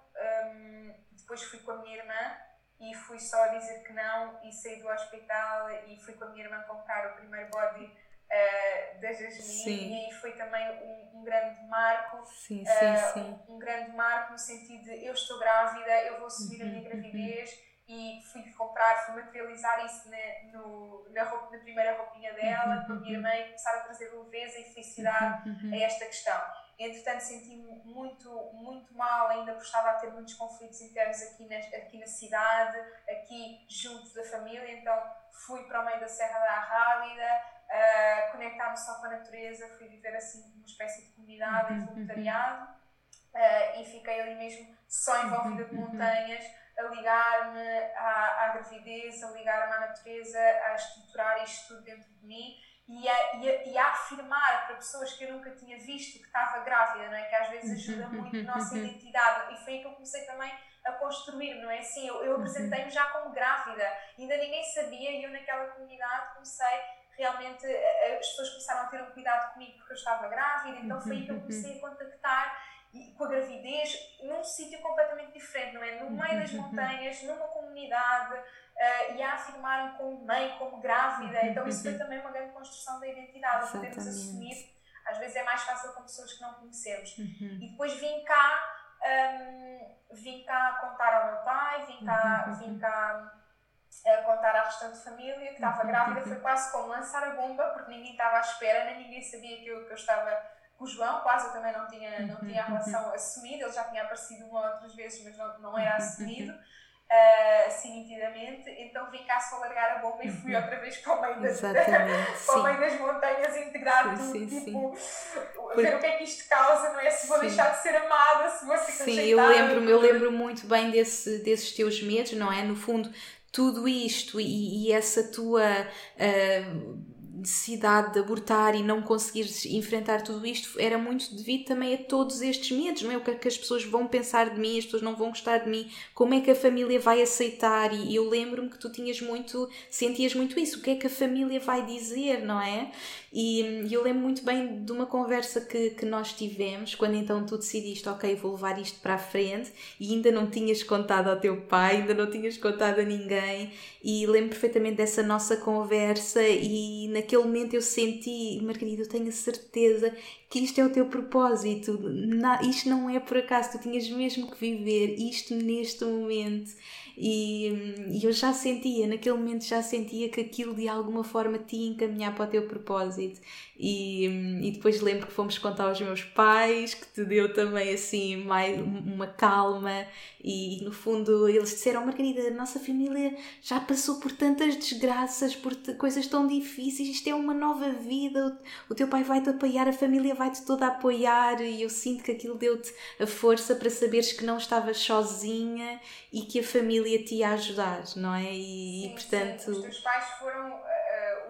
um, depois fui com a minha irmã e fui só dizer que não e saí do hospital e fui com a minha irmã comprar o primeiro body uh, da Jasmine e foi também um, um grande marco sim, sim, uh, sim. Um, um, grande marco no sentido de eu estou grávida, eu vou assumir a minha uhum, uhum. gravidez e fui comprar, fui materializar isso na, no, na, roupa, na primeira roupinha dela com a minha irmã e começar a trazer leveza e felicidade a esta questão. Entretanto, senti-me muito, muito mal, ainda por estava a ter muitos conflitos internos aqui na, aqui na cidade, aqui junto da família, então fui para o meio da Serra da Arrábida, uh, conectar-me só com a natureza, fui viver assim uma espécie de comunidade, uhum, voluntariado uh, e fiquei ali mesmo só envolvida de montanhas, a ligar-me à, à gravidez, a ligar-me à natureza, a estruturar isto tudo dentro de mim e a, e, a, e a, afirmar para pessoas que eu nunca tinha visto que estava grávida, não é? Que às vezes ajuda muito a nossa identidade. E foi aí que eu comecei também a construir, não é? Assim, eu, eu apresentei-me já como grávida, ainda ninguém sabia e eu naquela comunidade comecei realmente, as pessoas começaram a ter um cuidado comigo porque eu estava grávida, então foi aí que eu comecei a contactar e, com a gravidez num sítio completamente diferente, não é? No meio das montanhas, numa comunidade, uh, e a afirmar-me como mãe, como grávida. Então isso foi também uma grande construção da identidade, podemos assumir. Às vezes é mais fácil com pessoas que não conhecemos. Uhum. E depois vim cá, um, vim cá contar ao meu pai, vim cá, uhum. vim cá a contar à restante família que estava grávida. Foi quase como lançar a bomba, porque ninguém estava à espera, nem ninguém sabia que eu, que eu estava com o João, quase eu também não tinha, não tinha a relação assumida, ele já tinha aparecido uma ou outras vezes, mas não, não era assumido uh, assim nitidamente, então vim cá só largar a bomba e fui uhum. outra vez para o meio das, para o meio das montanhas integrar tudo, sim, tipo, sim. ver o que é que isto causa, não é? Se vou sim. deixar de ser amada, se vou ser Sim, eu lembro, eu lembro muito bem desse, desses teus medos, não é? No fundo, tudo isto e, e essa tua uh, necessidade de abortar e não conseguires enfrentar tudo isto era muito devido também a todos estes medos, não é? O que é que as pessoas vão pensar de mim, as pessoas não vão gostar de mim, como é que a família vai aceitar? E eu lembro-me que tu tinhas muito, sentias muito isso, o que é que a família vai dizer, não é? E eu lembro muito bem de uma conversa que, que nós tivemos, quando então tu decidiste, ok, vou levar isto para a frente, e ainda não tinhas contado ao teu pai, ainda não tinhas contado a ninguém, e lembro perfeitamente dessa nossa conversa, e naquele momento eu senti, Margarida, eu tenho a certeza que isto é o teu propósito, isto não é por acaso, tu tinhas mesmo que viver isto neste momento. E, e, eu já sentia, naquele momento já sentia que aquilo de alguma forma te ia encaminhar para o teu propósito. E, e depois lembro que fomos contar aos meus pais, que te deu também assim mais uma calma. E no fundo eles disseram: Margarida, a nossa família já passou por tantas desgraças, por coisas tão difíceis, isto é uma nova vida. O, o teu pai vai-te apoiar, a família vai-te toda apoiar. E eu sinto que aquilo deu-te a força para saberes que não estavas sozinha e que a família te ia ajudar, não é? E, sim, portanto. Sim. Os teus pais foram uh,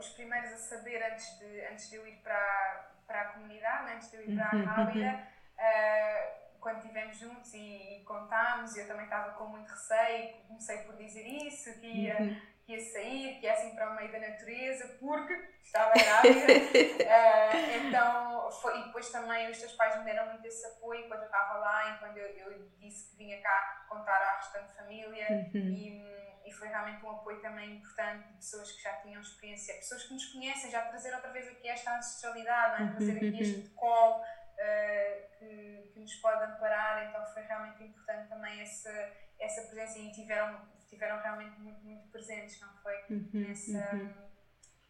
os primeiros a saber antes de, antes de eu ir para, para a comunidade, antes de eu ir para a uhum, Rávida, uh, eh, quando estivemos juntos e, e contámos, eu também estava com muito receio, comecei por dizer isso, que ia, uhum. que ia sair, que ia assim para o meio da natureza, porque estava grávida. uh, então, foi, e depois também os teus pais me deram muito esse apoio enquanto eu estava lá, enquanto eu, eu disse que vinha cá contar à restante família. Uhum. E, e foi realmente um apoio também importante de pessoas que já tinham experiência, pessoas que nos conhecem, já trazer outra vez aqui esta ancestralidade, é? trazer aqui este colo uh, que, que, nos pode amparar, então foi realmente importante também essa, essa presença e tiveram, tiveram realmente muito, muito presentes, não foi? Uhum, nessa, uhum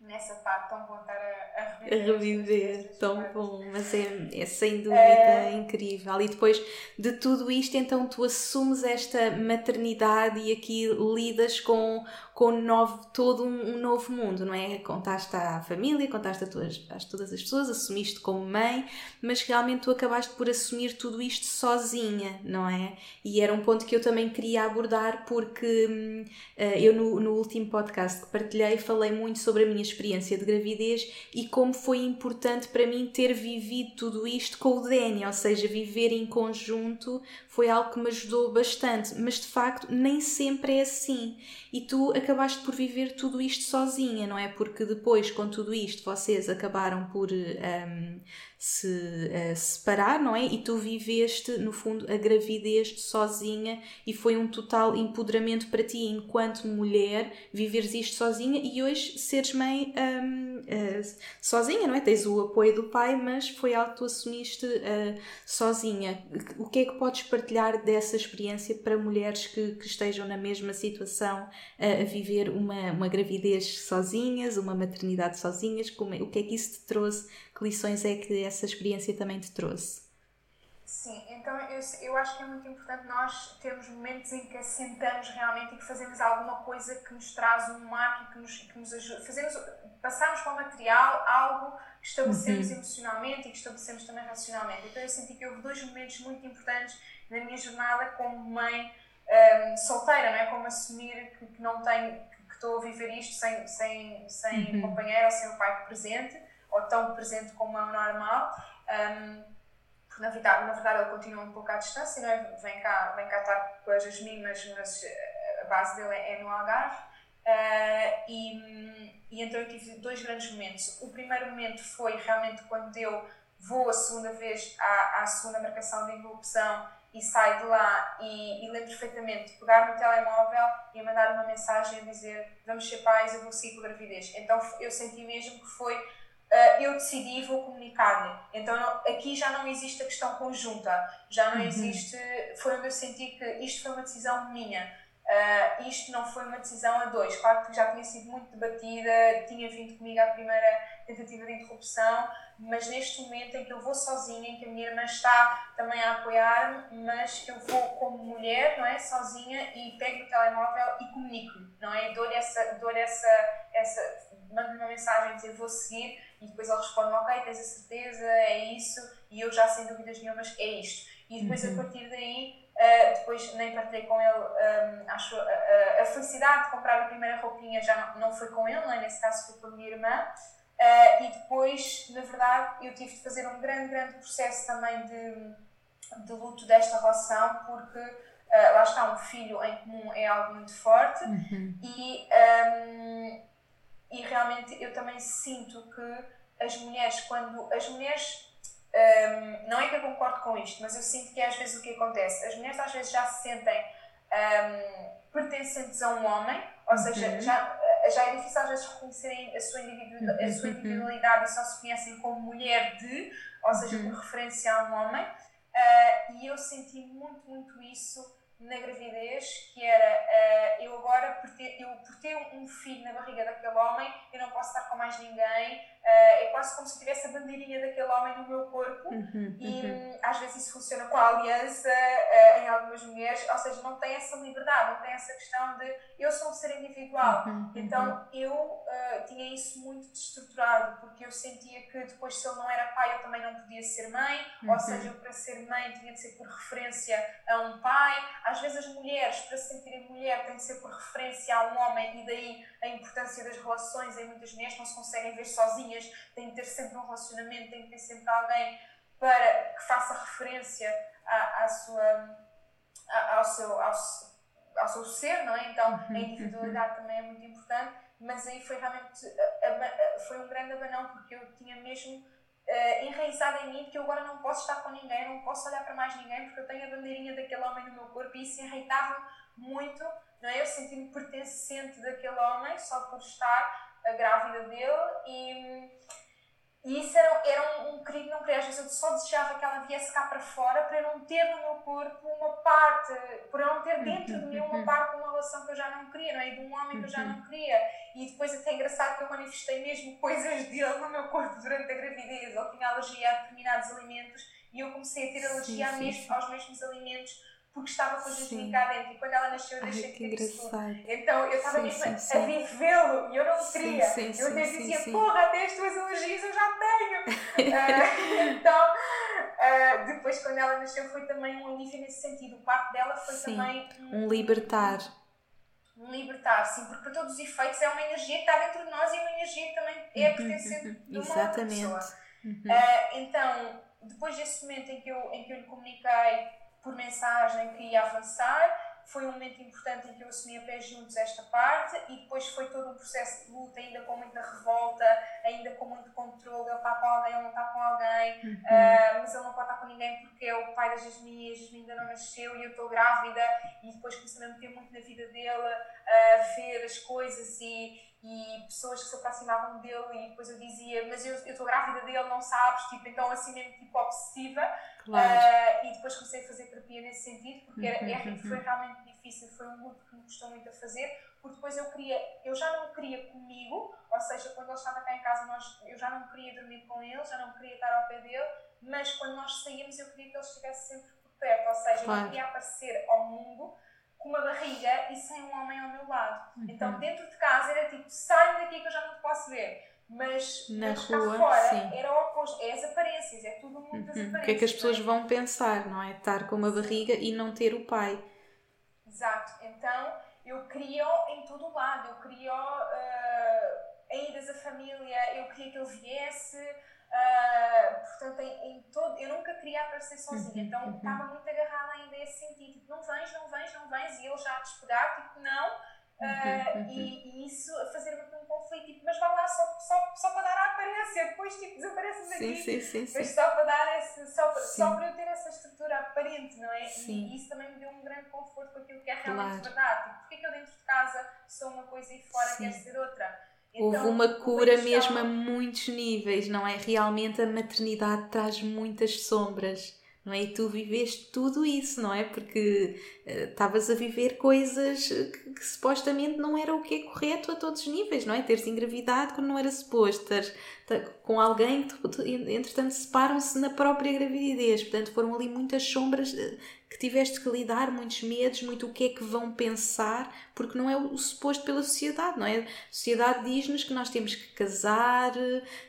nessa parte tão bom estar a, a reviver. A reviver, tão bom, mas é, é sem dúvida é... incrível. E depois de tudo isto, então tu assumes esta maternidade e aqui lidas com, com novo, todo um, um novo mundo, não é? Contaste à família, contaste a, tuas, a todas as pessoas, assumiste como mãe, mas realmente tu acabaste por assumir tudo isto sozinha, não é? E era um ponto que eu também queria abordar porque uh, eu no, no último podcast que partilhei falei muito sobre a minha experiência de gravidez e como foi importante para mim ter vivido tudo isto com o Danny, ou seja, viver em conjunto foi algo que me ajudou bastante, mas de facto nem sempre é assim. E tu acabaste por viver tudo isto sozinha, não é? Porque depois, com tudo isto, vocês acabaram por um, se uh, separar, não é? E tu viveste, no fundo, a gravidez sozinha e foi um total empoderamento para ti, enquanto mulher, viveres isto sozinha e hoje seres mãe um, uh, eh, sozinha, não é? Tens o apoio do pai, mas foi algo que tu assumiste uh, sozinha. O que é que podes partilhar dessa experiência para mulheres que, que estejam na mesma situação a viver uma, uma gravidez sozinhas, uma maternidade sozinhas? Como, é, o que é que isso te trouxe? Que lições é que essa experiência também te trouxe? Sim, então eu, eu acho que é muito importante nós termos momentos em que assentamos realmente e que fazemos alguma coisa que nos traz um marco e que nos, que nos ajuda. Fazemos, passamos para o material algo que estabelecemos uhum. emocionalmente e que estabelecemos também racionalmente. Então eu senti que houve dois momentos muito importantes na minha jornada como mãe um, solteira, não é? Como assumir que, que não tenho estou a viver isto sem, sem, sem uhum. companheiro ou sem o pai presente, ou tão presente como é o normal. Um, na verdade, na verdade ele continua um pouco à distância, não é? vem, cá, vem cá estar com as Jasmine, mas, a base dele é, é no Algarve. Uh, e, e então eu tive dois grandes momentos. O primeiro momento foi realmente quando eu vou a segunda vez à, à segunda marcação de interrupção e saio de lá e, e lembro perfeitamente de pegar no telemóvel e mandar uma mensagem a dizer vamos ser pais, eu vou seguir com gravidez. Então eu senti mesmo que foi eu decidi e vou comunicar-lhe. Então aqui já não existe a questão conjunta, já não uhum. existe, foi onde eu senti que isto foi uma decisão minha. Uh, isto não foi uma decisão a dois. Claro que já tinha sido muito debatida, tinha vindo comigo a primeira tentativa de interrupção, mas neste momento em que eu vou sozinha, em que a minha irmã está também a apoiar-me, mas eu vou como mulher, não é, sozinha e pego o telemóvel e comunico, não é, dou-lhe essa, dou essa, essa, mando-lhe uma mensagem dizer vou seguir e depois ele responde, ok, tens a certeza, é isso, e eu já sem dúvidas nenhumas é isto. E depois uhum. a partir daí, uh, depois nem partilhei com ele, um, acho, a, a, felicidade de comprar a primeira roupinha já não, não foi com ele, não é? nesse caso foi com a minha irmã. Uh, e depois, na verdade, eu tive de fazer um grande, grande processo também de, de luto desta relação, porque uh, lá está, um filho em comum é algo muito forte uhum. e, um, e realmente eu também sinto que as mulheres, quando as mulheres. Um, não é que eu concordo com isto, mas eu sinto que às vezes o que acontece. As mulheres às vezes já se sentem pertencentes a um homem, ou seja, uhum. já já é difícil às vezes reconhecerem a sua, individualidade, a sua uhum. individualidade e só se conhecem como mulher de, ou seja, por uhum. referência a um homem. Uh, e eu senti muito, muito isso na gravidez, que era uh, eu agora, por ter, eu, por ter um filho na barriga daquele homem, eu não posso estar com mais ninguém, é quase como se tivesse a bandeirinha daquele homem no meu corpo, uhum, e uhum. às vezes isso funciona com a aliança uh, em algumas mulheres, ou seja, não tem essa liberdade, não tem essa questão de eu sou um ser individual. Uhum, uhum. então eu tinha isso muito destruturado, porque eu sentia que depois, se ele não era pai, eu também não podia ser mãe, ou uhum. seja, eu para ser mãe tinha de ser por referência a um pai às vezes as mulheres, para se sentirem mulher, têm de ser por referência a um homem e daí a importância das relações em muitas mulheres não se conseguem ver sozinhas, têm de ter sempre um relacionamento, têm de ter sempre alguém para que faça referência à, à sua, à, ao, seu, ao, ao seu ser, não é? Então a uhum, individualidade também é muito importante, mas aí foi realmente foi um grande abanão porque eu tinha mesmo uh, enraizada em mim que eu agora não posso estar com ninguém, não posso olhar para mais ninguém porque eu tenho a bandeirinha daquele homem no meu corpo e isso irritava muito, não é? Eu senti-me pertencente daquele homem só por estar a grávida dele e e isso era, era um, um querido não querer. Às vezes eu só desejava que ela viesse cá para fora para eu não ter no meu corpo uma parte, para eu não ter dentro de mim uma uhum. parte de uma relação que eu já não queria, não é? de um homem que eu já não uhum. queria. E depois até é engraçado que eu manifestei mesmo coisas dele no meu corpo durante a gravidez. Ele tinha alergia a determinados alimentos e eu comecei a ter alergia sim, sim, mesmo, aos mesmos alimentos porque estava com Jasmine cá dentro e quando ela nasceu eu deixei Ai, que engraçado. Então eu estava mesmo sim, sim. a vivê-lo e eu não queria. Sim, eu até dizia, porra, até as tuas alergias eu já tenho. uh, então, uh, depois quando ela nasceu foi também um alívio nesse sentido. O parto dela foi também um, um libertar. Um, libertar, sim, porque para todos os efeitos é uma energia que está dentro de nós e uma energia que também é uhum, pertencente uhum, de uma Exatamente. outra pessoa. Uhum. Uh, então, depois desse momento em que eu, em que eu lhe comuniquei por mensagem que ia avançar. Foi um momento importante em que eu assumi a pé juntos esta parte e depois foi todo um processo de luta, ainda com muita revolta, ainda com muito controle. Ele está com alguém, ele não está com alguém, uhum. uh, mas ele não pode estar com ninguém porque é o pai da Jasmine e a Jasmine ainda não nasceu e eu estou grávida. E depois comecei a meter muito na vida dele, a ver as coisas e, e pessoas que se aproximavam dele e depois eu dizia, mas eu estou grávida dele, não sabes, tipo, então assim mesmo tipo obsessiva. Claro. Uh, e depois comecei a fazer terapia nesse sentido, porque era, uhum, foi uhum. realmente difícil, foi um luto que me custou muito a fazer, porque depois eu queria, eu já não queria comigo, ou seja, quando ele estava cá em casa, nós, eu já não queria dormir com ele, já não queria estar ao pé dele, mas quando nós saímos eu queria que ele estivesse sempre por perto, ou seja, claro. eu queria aparecer ao mundo com uma barriga e sem um homem ao meu lado. Uhum. Então dentro de casa era tipo, sai daqui que eu já não te posso ver mas na rua, fora sim. era o oposto, é as aparências, é tudo muito uhum. aparências. O que é que as pessoas é? vão pensar, não é? Estar com uma barriga e não ter o pai. Exato, então eu queria em todo o lado, eu queria uh, em idas a família, eu queria que ele viesse, uh, portanto, em, em, todo, eu nunca queria aparecer sozinha, uhum, então uhum. estava muito agarrada ainda a esse sentido, tipo, não vens, não vens, não vens, e ele já a despegar, tipo, não, Uh, e, e, isso a fazer-me um conflito, tipo, mas vá lá só, só, só para dar a aparência, depois tipo, desapareces aqui, sim, sim, sim, mas só para dar esse, só, para, só para eu ter essa estrutura aparente, não é? E, isso também me deu um grande conforto com aquilo que é realmente claro. verdade. Tipo, porque é que eu dentro de casa sou uma coisa e fora quero ser outra? Então, Houve uma cura mesmo a muitos níveis, não é? Realmente a maternidade traz muitas sombras não é? E tu viveste tudo isso, não é? Porque eh, estavas uh, a viver coisas que, que, supostamente não era o que é correto a todos os níveis, não é? Teres engravidado quando não era suposto, teres, com alguém que, entretanto, separam-se na própria gravidez, portanto, foram ali muitas sombras eh, que tiveste que lidar, muitos medos, muito o que é que vão pensar, porque não é o suposto pela sociedade, não é? A sociedade diz-nos que nós temos que casar,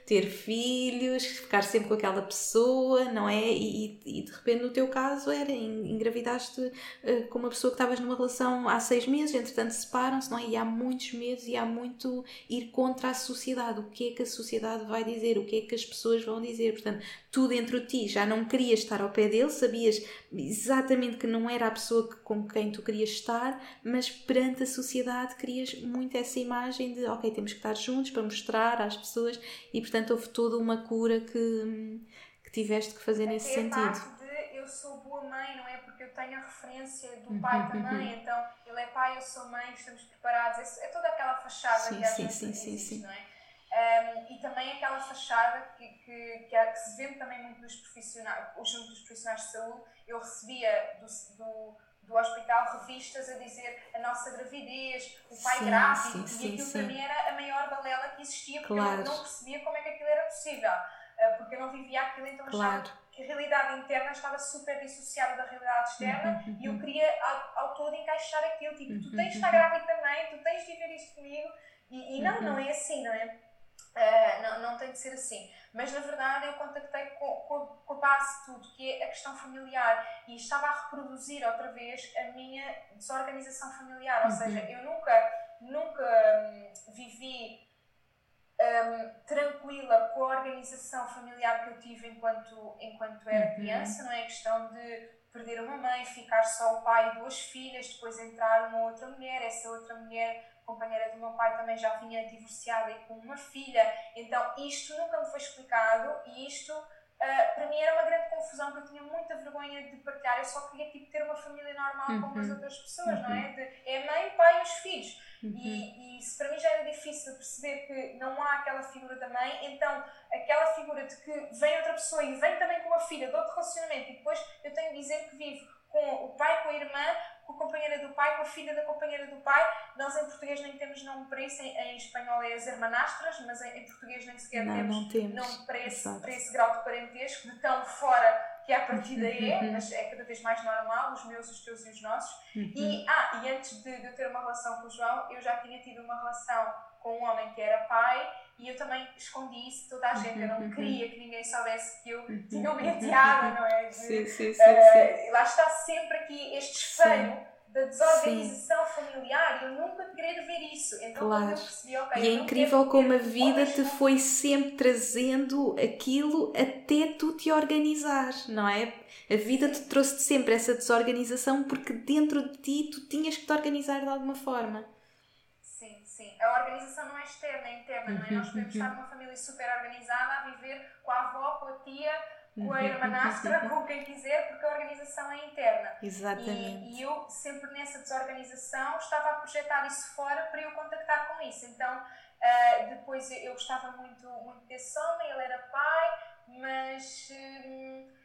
ter filhos, ficar sempre com aquela pessoa, não é? E, e de repente, no teu caso, era engravidaste uh, com uma pessoa que estavas numa relação há seis meses, entretanto separam-se, não é? E há muitos medos e há muito ir contra a sociedade. O que é que a sociedade vai dizer? O que é que as pessoas vão dizer? Portanto, tu dentro de ti já não querias estar ao pé dele, sabias exatamente que não era a pessoa que, com quem tu querias estar, mas perante a sociedade querias muito essa imagem de ok, temos que estar juntos para mostrar às pessoas e portanto houve toda uma cura que, que tiveste que fazer nesse é sentido. Parte de eu sou boa mãe, não é? Porque eu tenho a referência do pai também, então ele é pai, eu sou mãe, estamos preparados, é, é toda aquela fachada sim, que às sim, sim, existe, sim, não é? Um, e também aquela fachada que, que, que, se vê também muito dos profissionais, junto dos profissionais de saúde. Eu recebia do, do, do hospital revistas a dizer a nossa gravidez, o pai sim, grávido, sim, e aquilo sim, para mim era a maior balela que existia, porque claro. eu não percebia como é que aquilo era possível, ah, porque eu não vivia aquilo, então claro. achava que a realidade interna estava super dissociada da realidade externa uhum, e eu queria ao, ao, todo encaixar aquilo, tipo, tu tens de estar grávida também, tu tens de viver isto comigo, e, e não, não é assim, não é? Uh, não, não tem de ser assim. Mas na verdade eu contactei com, com, com, a base de tudo, que é a questão familiar, e estava a reproduzir outra vez a minha desorganização familiar. Ou uhum. seja, eu nunca, nunca hum, vivi um, tranquila com a organização familiar que eu tive enquanto, enquanto era uhum. criança, não é? A questão de perder uma mãe, ficar só o pai e duas filhas, depois entrar uma outra mulher, essa outra mulher companheira do meu pai também já vinha divorciada e com uma filha, então isto nunca me foi explicado e isto uh, para mim era uma grande confusão que eu tinha muita vergonha de partilhar, eu só queria tipo, ter uma família normal uhum. como as outras pessoas, uhum. não é? Uhum. De, é mãe, pai e os filhos. Uhum. E, e se para mim já era difícil perceber que não há aquela figura da mãe, então aquela figura de que vem outra pessoa e vem também com uma filha de outro relacionamento e depois eu tenho de dizer que vivo com o pai, com a irmã, com a companheira do pai, com a filha da companheira do pai. Nós em português nem temos nome para isso, em, em espanhol é as hermanastras, mas em, em português nem sequer não, temos, não temos nome para esse, para esse grau de parentesco, de tão fora que a partida é, uhum. mas é cada vez mais normal, os meus, os teus e os nossos. Uhum. E, ah, e antes de, de eu ter uma relação com o João, eu já tinha tido uma relação com um homem que era pai e eu também escondi isso toda a gente. Eu não uhum. queria que ninguém soubesse que eu tinha uma enteada, não é? De, sim, sim, sim, uh, lá está sempre aqui este espelho da desorganização Sim. familiar, eu nunca querer ver isso. Então, claro. eu percebi, ok. E é incrível como a vida te foi sempre trazendo aquilo até tu te organizar, não é? A vida te trouxe sempre essa desorganização porque dentro de ti tu tinhas que te organizar de alguma forma. Sim. A organização não é externa, é interna, não é? Nós podemos estar numa família super organizada a viver com a avó, com a tia com a irmanastra, com quem quiser, porque a organização é interna. Exatamente. E, e, eu, sempre nessa desorganização, estava a projetar isso fora para eu contactar com isso. Então, uh, depois eu gostava muito, muito desse homem, ele era pai, mas. Uh,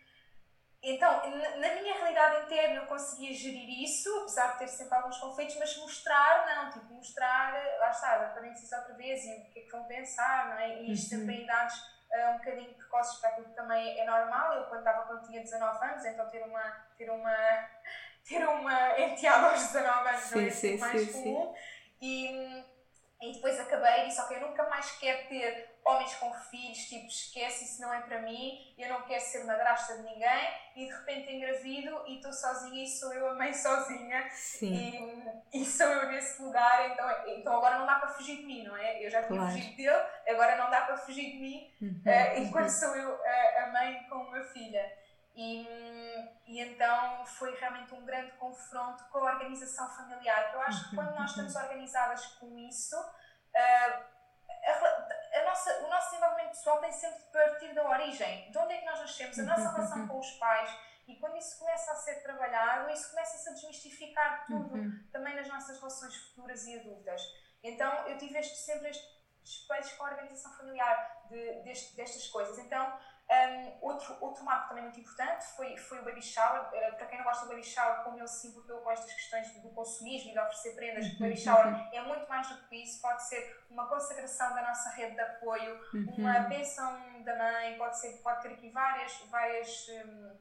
então, na minha realidade interna eu conseguia gerir isso, apesar de ter sempre alguns conflitos, mas mostrar, não, tipo, mostrar, lá está, exatamente isso outra vez, e o que é que vão pensar, não é? E isto uhum. em idades uh, um bocadinho precoces para aquilo que também é normal. Eu, quando estava quando tinha 19 anos, então ter uma, ter uma, ter uma enteada aos 19 anos sim, não é sim, mais sim, comum. Sim. E, E depois acabei e disse, ok, eu nunca mais quero ter homens com filhos, tipo, esquece, isso não é para mim, eu não quero ser madrasta de ninguém, e de repente engravido e estou sozinha e sou eu a mãe sozinha, Sim. E, e sou eu nesse lugar, então, então agora não dá para fugir de mim, não é? Eu já tinha claro. fugido dele, agora não dá para fugir de mim, uhum. uh, enquanto sou eu uh, a mãe com uma filha. E, e então foi realmente um grande confronto com a organização familiar, que eu acho que quando nós estamos uhum. organizadas com isso, uh, a, a nossa, o nosso desenvolvimento pessoal tem sempre de partir da origem, de onde é que nós nascemos, a nossa relação com os pais, e quando isso começa a ser trabalhado, isso começa a desmistificar tudo, uhum. também nas nossas relações futuras e adultas. Então eu tive este, sempre estes espelhos com a organização familiar de, deste, destas coisas. Então um, outro, outro marco também muito importante foi, foi o baby shower. Uh, para quem não gosta do baby shower, como eu se importou com estas questões do consumismo e de oferecer prendas, o baby shower uhum. é muito mais do que isso. Pode ser uma consagração da nossa rede de apoio, uma uhum. bênção da mãe, pode, ser, pode ter aqui várias, várias, um,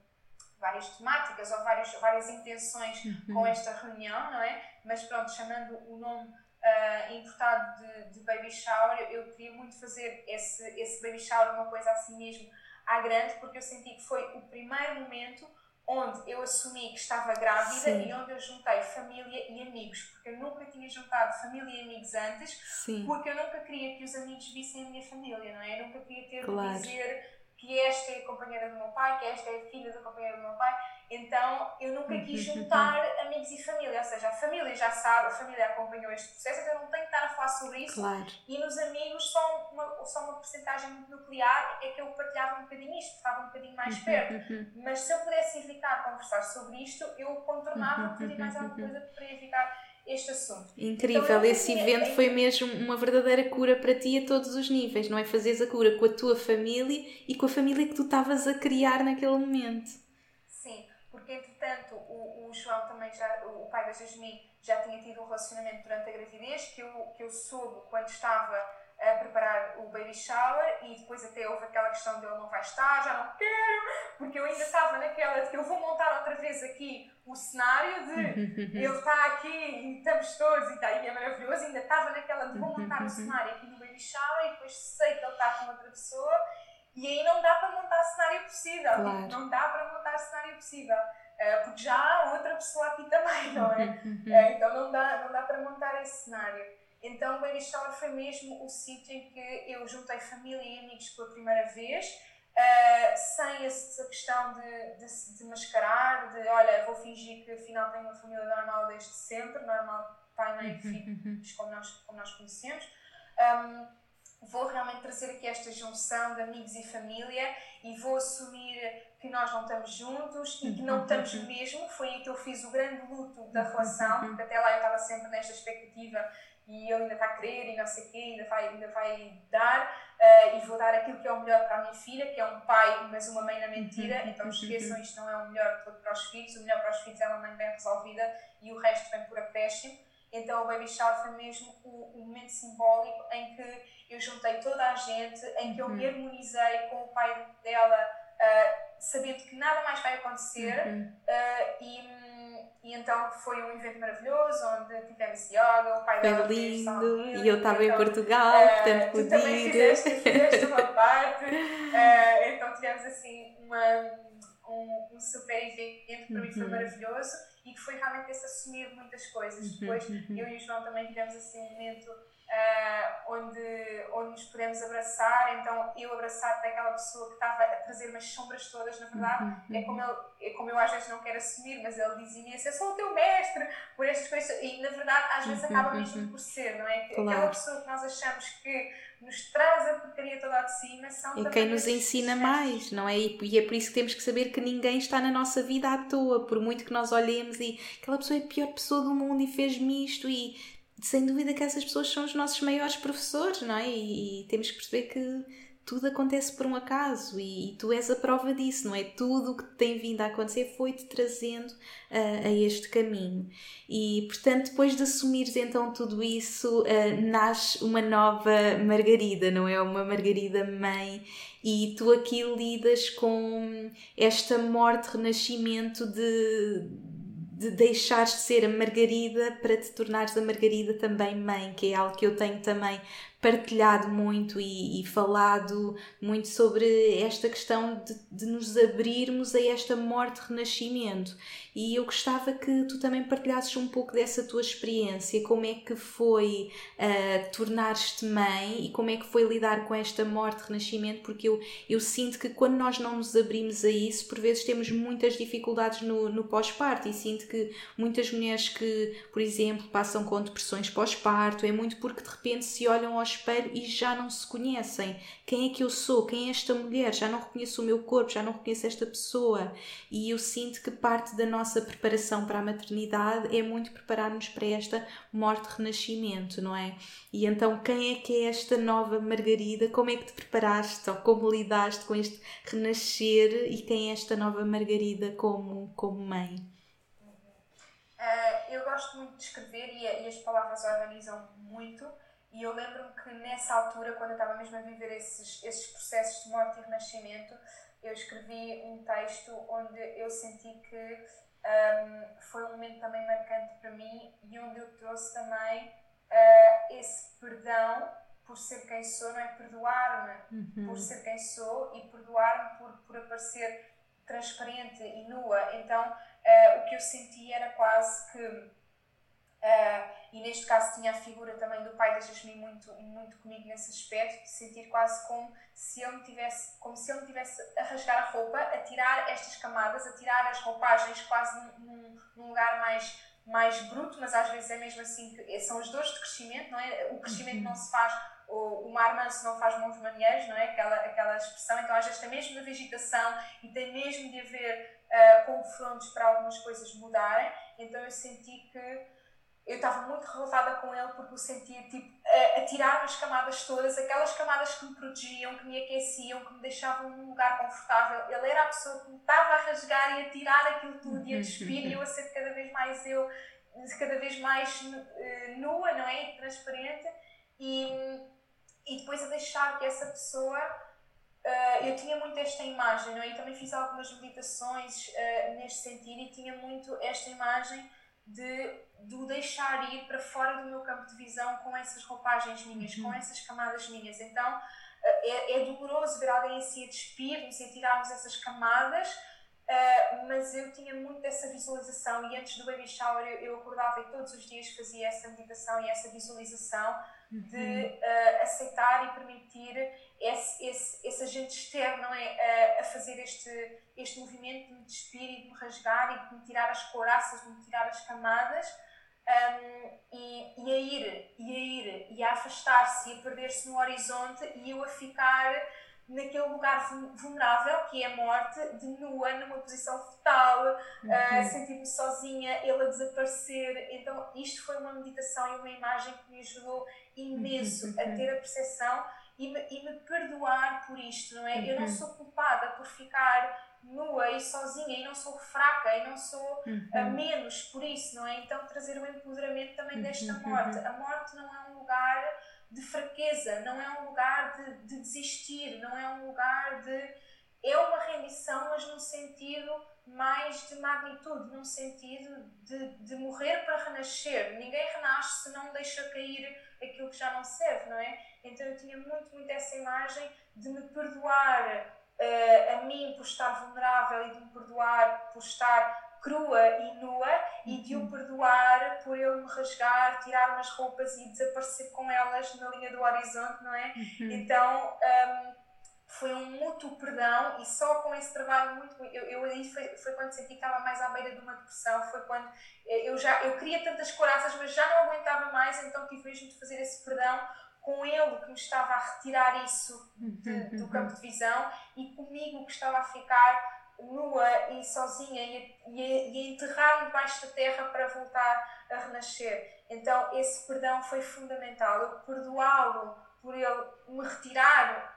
várias temáticas ou várias, várias intenções uhum. com esta reunião, não é? Mas pronto, chamando o nome uh, importado de, de, baby shower, eu queria muito fazer esse, esse baby shower uma coisa assim mesmo à grande, porque eu senti que foi o primeiro momento onde eu assumi que estava grávida Sim. e onde eu juntei família e amigos, porque eu nunca tinha juntado família e amigos antes, Sim. porque eu nunca queria que os amigos vissem a minha família, não é? Eu nunca queria ter claro. de dizer que esta é a companheira do meu pai, que esta é a filha da companheira do meu pai. Então eu nunca quis juntar amigos e família, ou seja, a família já sabe, a família acompanhou este processo, então eu não tenho que estar a falar sobre isso. Claro. E nos amigos, só uma, só uma porcentagem muito nuclear é que eu partilhava um bocadinho isto, estava um bocadinho mais perto. Mas se eu pudesse evitar conversar sobre isto, eu contornava um bocadinho mais alguma coisa para evitar este assunto. Incrível, então, esse evento foi mesmo uma verdadeira cura para ti a todos os níveis, não é? Fazeres a cura com a tua família e com a família que tu estavas a criar naquele momento. Porque entretanto o, o João também já, o pai da Jasmine, já tinha tido um relacionamento durante a gravidez que eu, que eu soube quando estava a preparar o baby shower e depois até houve aquela questão de ele não vai estar, já não quero, porque eu ainda estava naquela de que eu vou montar outra vez aqui o cenário de ele está aqui e estamos todos e, está, e é maravilhoso, ainda estava naquela de vou montar o cenário aqui no baby shower e depois sei que ele está com outra pessoa e aí não dá para montar cenário possível, tipo, claro. não dá para montar cenário possível. Uh, porque já há outra pessoa aqui também, não é? Uh, então não dá, não dá para montar esse cenário. Então, Shower foi mesmo o sítio em que eu juntei família e amigos pela primeira vez, uh, sem essa questão de, de, de, mascarar, de olha, vou fingir que afinal tenho uma família normal desde sempre, normal pai, mãe e filhos, como nós, como nós conhecemos. Um, vou realmente trazer aqui esta junção de amigos e família e vou assumir que nós não estamos juntos e que não estamos mesmo. Foi aí que eu fiz o grande luto da relação, porque até lá eu estava sempre nesta expectativa e ele ainda está a querer e não sei o quê, ainda vai, ainda vai dar uh, e vou dar aquilo que é o melhor para a minha filha, que é um pai, mas uma mãe na mentira, uhum. então esqueçam, isto não é o melhor para os filhos, o melhor para os filhos é uma mãe bem resolvida e o resto vem por acréscimo. Então o Baby Shower foi mesmo o, o, momento simbólico em que eu juntei toda a gente, em que eu me uhum. harmonizei com o pai dela, uh, sabendo que nada mais vai acontecer uh, e e então foi um evento maravilhoso, onde tivemos yoga, o pai foi dela lindo, e eu estava então, em Portugal, uh, portanto pude ir. também fizeste, fizeste uma parte, uh, então tivemos assim uma, um, um super evento, para mim foi uhum. maravilhoso, e que foi realmente esse assumir de muitas coisas. Uhum, Depois uhum. eu e o João também tivemos assim um momento uh, onde, onde nos podemos abraçar. Então, eu abraçar daquela pessoa que estava a trazer umas sombras todas, na verdade, uhum. é, como ele, é como eu às vezes não quero assumir, mas ele diz imenso: Eu sou o teu mestre por estas coisas. E na verdade, às vezes acaba mesmo por ser, não é? Claro. Aquela pessoa que nós achamos que nos traz a porcaria toda de cima são E quem nos ensina mais, não é? E é por isso que temos que saber que ninguém está na nossa vida à toa, por muito que nós olhemos e aquela pessoa é a pior pessoa do mundo e fez-me isto e sem dúvida que essas pessoas são os nossos maiores professores, não é? E, e temos que perceber que tudo acontece por um acaso e, e, tu és a prova disso, não é? Tudo o que tem vindo a acontecer foi-te trazendo uh, a este caminho. E, portanto, depois de assumires então tudo isso, uh, nasce uma nova Margarida, não é? Uma Margarida mãe e tu aqui lidas com esta morte, renascimento de de deixares de ser a Margarida para te tornares a Margarida também mãe, que é algo que eu tenho também partilhado muito e, e falado muito sobre esta questão de, de, nos abrirmos a esta morte-renascimento. E eu gostava que tu também partilhasses um pouco dessa tua experiência, como é que foi uh, tornar-te mãe e como é que foi lidar com esta morte-renascimento, porque eu, eu sinto que quando nós não nos abrimos a isso, por vezes temos muitas dificuldades no, no pós-parto. E sinto que muitas mulheres que, por exemplo, passam com depressões pós-parto, é muito porque de repente se olham ao espelho e já não se conhecem. Quem é que eu sou? Quem é esta mulher? Já não reconheço o meu corpo, já não reconheço esta pessoa. E eu sinto que parte da nossa preparação para a maternidade é muito preparar-nos para esta morte-renascimento, não é? E então, quem é que é esta nova Margarida? Como é que te preparaste ou como lidaste com este renascer e quem é esta nova Margarida como, como mãe? Uh, eu gosto muito de escrever e, e as palavras organizam muito. E eu lembro-me que nessa altura, quando eu estava mesmo a viver esses, esses processos de morte e renascimento, eu escrevi um texto onde eu senti que um, foi um momento também marcante para mim e onde eu trouxe também uh, esse perdão por ser quem sou, não é? Perdoar-me uhum. por ser quem sou e perdoar-me por, por aparecer transparente e nua. Então, uh, o que eu senti era quase que Uh, e neste caso tinha a figura também do pai Jasmine muito, muito comigo nesse aspecto, de sentir quase como se ele me tivesse, como se ele me tivesse a rasgar a roupa, a tirar estas camadas, a tirar as roupagens quase num, num lugar mais, mais bruto, mas às vezes é mesmo assim que são as dores de crescimento, não é? O crescimento não se faz, o, o mar manso não faz bons marinheiros, não é? Aquela, aquela expressão, então às vezes tem mesmo na vegetação e tem mesmo de haver uh, confrontos para algumas coisas mudarem, então eu senti que eu estava muito revoltada com ele porque o sentia tipo, a, a tirar as camadas todas, aquelas camadas que me protegiam, que me aqueciam, que me deixavam num lugar confortável. Ele era a pessoa que me estava a rasgar e a tirar aquilo tudo e a despir e eu a ser cada vez mais eu, cada vez mais uh, nua, não é? E transparente. E, e depois a deixar que essa pessoa. Uh, eu tinha muito esta imagem, não é? E também fiz algumas meditações uh, neste sentido e tinha muito esta imagem de, de o deixar ir para fora do meu campo de visão com essas roupagens minhas, uhum. com essas camadas minhas. Então eh, é, é doloroso ver alguém assim a despir-nos e a tirarmos essas camadas, uh, mas eu tinha muito dessa visualização e antes do baby shower eu, eu acordava e todos os dias fazia essa meditação e essa visualização de uh, aceitar e permitir esse, esse, esse agente externo não é? Uh, a fazer este, este movimento de me despir e de me rasgar e de me tirar as couraças, de me tirar as camadas um, e, e, a ir, e a ir, e a afastar-se e a perder-se no horizonte e eu a ficar naquele lugar vulnerável que é a morte, de nua, numa posição fetal, uhum. uh, sentir-me sozinha, ele a desaparecer. Então, isto foi uma meditação e uma imagem que me ajudou imenso uhum. a ter a percepção e me, e me perdoar por isto, não é? Uhum. Eu não uhum. sou culpada por ficar nua e sozinha e não sou fraca e não sou uhum. menos por isso, não é? Então, trazer o empoderamento também desta uhum. morte. A morte não é um lugar de fraqueza, não é um lugar de, de desistir, não é um lugar de. É uma rendição, mas num sentido mais de magnitude, num sentido de, de morrer para renascer. Ninguém renasce se não deixa cair aquilo que já não serve, não é? Então eu tinha muito, muito essa imagem de me perdoar uh, a mim por estar vulnerável e de me perdoar por estar crua e nua e de o uhum. perdoar por ele me rasgar, tirar umas roupas e desaparecer com elas na linha do horizonte, não é? Uhum. Então um, foi um mútuo perdão e só com esse trabalho muito. Eu, eu aí foi, foi quando senti que estava mais à beira de uma depressão, foi quando eh, eu já eu queria tantas coraças, mas já não aguentava mais, então tive mesmo de fazer esse perdão com ele que me estava a retirar isso de, do campo de visão e comigo que estava a ficar nua e sozinha e e e a enterrar-me debaixo da terra para voltar a renascer. Então, esse perdão foi fundamental. Eu perdoá-lo por ele me retirar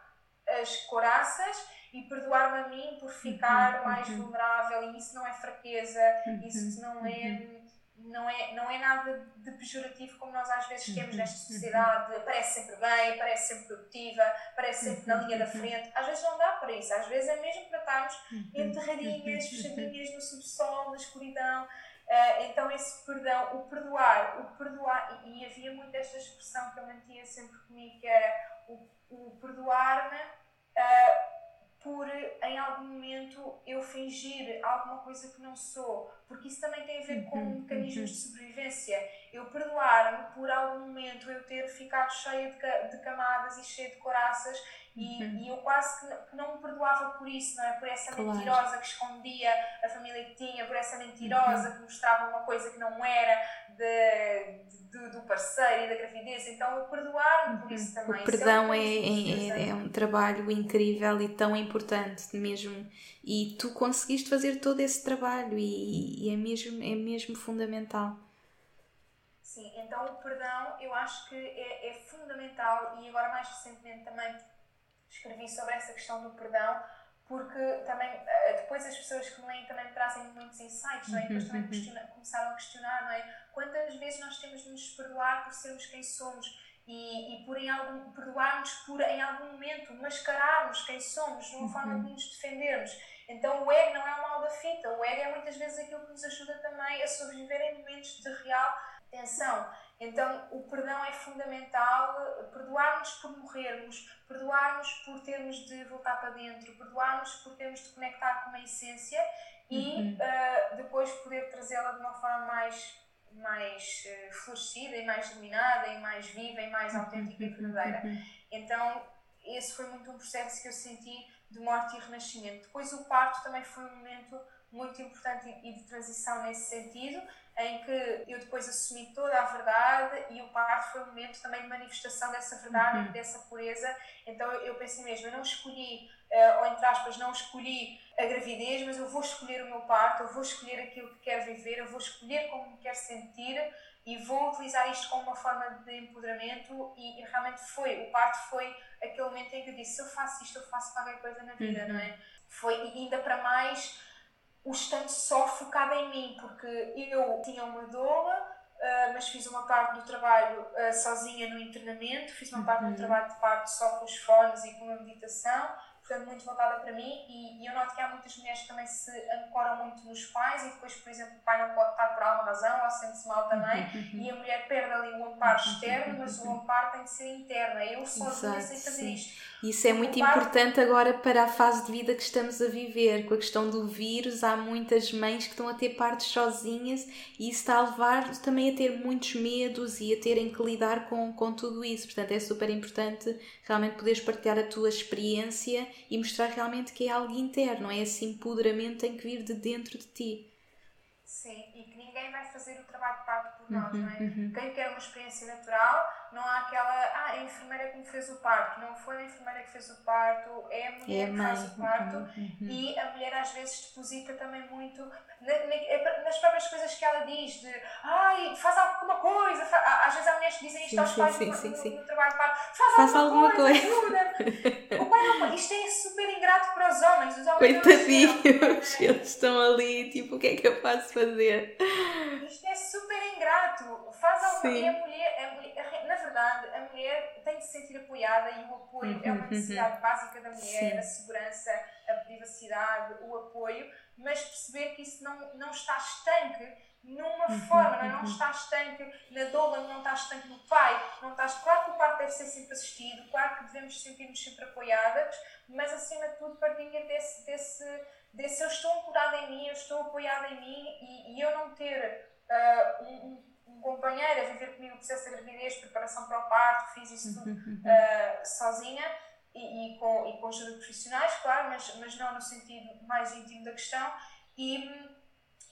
as coraças e perdoar-me a mim por ficar uhum, mais uhum. vulnerável. E isso não é fraqueza, uhum, isso não é não é, não é nada de pejorativo como nós às vezes temos nesta sociedade, parece sempre bem, parece sempre produtiva, parece sempre na linha da frente. Às vezes não dá para isso, às vezes é mesmo para estarmos enterradinhas, fechadinhas no subsolo, na escuridão. Uh, então esse perdão, o perdoar, o perdoar, e, e havia muito esta expressão que eu mantinha sempre comigo, que era o, o perdoar-me uh, por em algum momento eu fingir alguma coisa que não sou, porque isso também tem a ver com uhum, mecanismos uhum. de sobrevivência. Eu perdoar-me por algum momento eu ter ficado cheia de, de camadas e cheia de coraças e, uhum. e eu quase que, que, não me perdoava por isso, não é? Por essa claro. mentirosa que escondia a família que tinha, por essa mentirosa uhum. que mostrava uma coisa que não era de, de, do parceiro e da gravidez. Então eu perdoar-me por isso uhum. também. O perdão é, é, é, é, um trabalho incrível e tão importante mesmo. E tu conseguiste fazer todo esse trabalho e, e é, mesmo, é mesmo fundamental. Sim, então o perdão eu acho que é, é fundamental e agora mais recentemente também escrevi sobre essa questão do perdão, porque também eh, depois as pessoas que me leem também trazem muitos insights, não é? E depois também uhum. começaram a questionar, não é? Quantas vezes nós temos de nos perdoar por sermos quem somos e, e por em algum, perdoarmos por em algum momento mascararmos quem somos, de uma uhum. forma de nos defendermos. Então o ego não é o mal da fita, o ego é muitas vezes aquilo que nos ajuda também a sobreviver em momentos de real tensão. Então, o perdão é fundamental, perdoar-nos por morrermos, perdoar-nos por termos de voltar para dentro, perdoar-nos por termos de conectar com uma essência e uhum. uh, depois poder trazê-la de uma forma mais, mais uh, florescida e mais iluminada e mais viva e mais autêntica e uhum. verdadeira. Uhum. Então, esse foi muito um processo que eu senti de morte e renascimento. Depois, o parto também foi um momento muito importante e de transição nesse sentido, em que eu depois assumi toda a verdade e o parto foi um momento também de manifestação dessa verdade uhum. e dessa pureza. Então eu pensei mesmo, eu não escolhi, uh, ou entre aspas, não escolhi a gravidez, mas eu vou escolher o meu parto, eu vou escolher aquilo que quero viver, eu vou escolher como me quero sentir e vou utilizar isto como uma forma de empoderamento e, e, realmente foi, o parto foi aquele momento em que eu disse, se eu faço isto, eu faço qualquer coisa na vida, uhum. não é? Foi, e ainda para mais o estando só focada em mim, porque eu tinha uma doula, uh, mas fiz uma parte do trabalho uh, sozinha no internamento, fiz uma parte do uhum. trabalho de parto só com os fones e com a meditação portanto, muito voltada para mim. E, e, eu noto que há muitas mulheres que também se ancoram muito nos pais e depois, por exemplo, o pai não pode estar por alguma razão ou sente-se mal também e a mulher perde ali o amparo externo, mas o amparo tem de ser interno. É eu sozinha sei fazer isto. Isso é muito importante agora para a fase de vida que estamos a viver. Com a questão do vírus, há muitas mães que estão a ter partes sozinhas e isso está a levar também a ter muitos medos e a terem que lidar com, com tudo isso. Portanto, é super importante realmente poderes partilhar a tua experiência e mostrar realmente que é algo interno, é esse empoderamento tem que vir de dentro de ti. Sim, e que ninguém vai fazer o trabalho de parto nós, uhum, não é? Uhum. Quem quer uma experiência natural, não há aquela, ah, a enfermeira que me fez o parto. Não foi a enfermeira que fez o parto, é a mulher é que faz o parto. Uhum, uhum. E a mulher às vezes deposita também muito na, nas próprias coisas que ela diz, de, ai, faz alguma coisa. Às vezes há mulheres que dizem isto sim, aos pais sim, no, sim, no, no, trabalho de parto, faz, faz alguma, alguma coisa, coisa. o pai não, isto é super ingrato para os homens. Os homens Coitadinhos, eles estão ali, tipo, o que é que eu faço fazer? Isto é super ingrato. Faz alguma coisa. A mulher, a mulher, na verdade, a mulher tem de se sentir apoiada e o apoio uhum, é uma uhum. necessidade básica da mulher, Sim. a segurança, a privacidade, o apoio, mas perceber que isso não, não está estanque numa uhum, forma, não, é? não está estanque na doula, não está estanque no pai, não está claro que o parto deve ser sempre assistido, claro que devemos sentir-nos sempre apoiadas, mas acima de tudo partilha desse, desse, desse eu estou ancorada em mim, eu estou apoiada em mim e, e eu não ter uh, um, um, companheiro a viver comigo o processo da gravidez, preparação para o parto, fiz isso tudo uh, sozinha e, e, com, e com ajuda de profissionais, claro, mas, mas não no sentido mais íntimo da questão. E,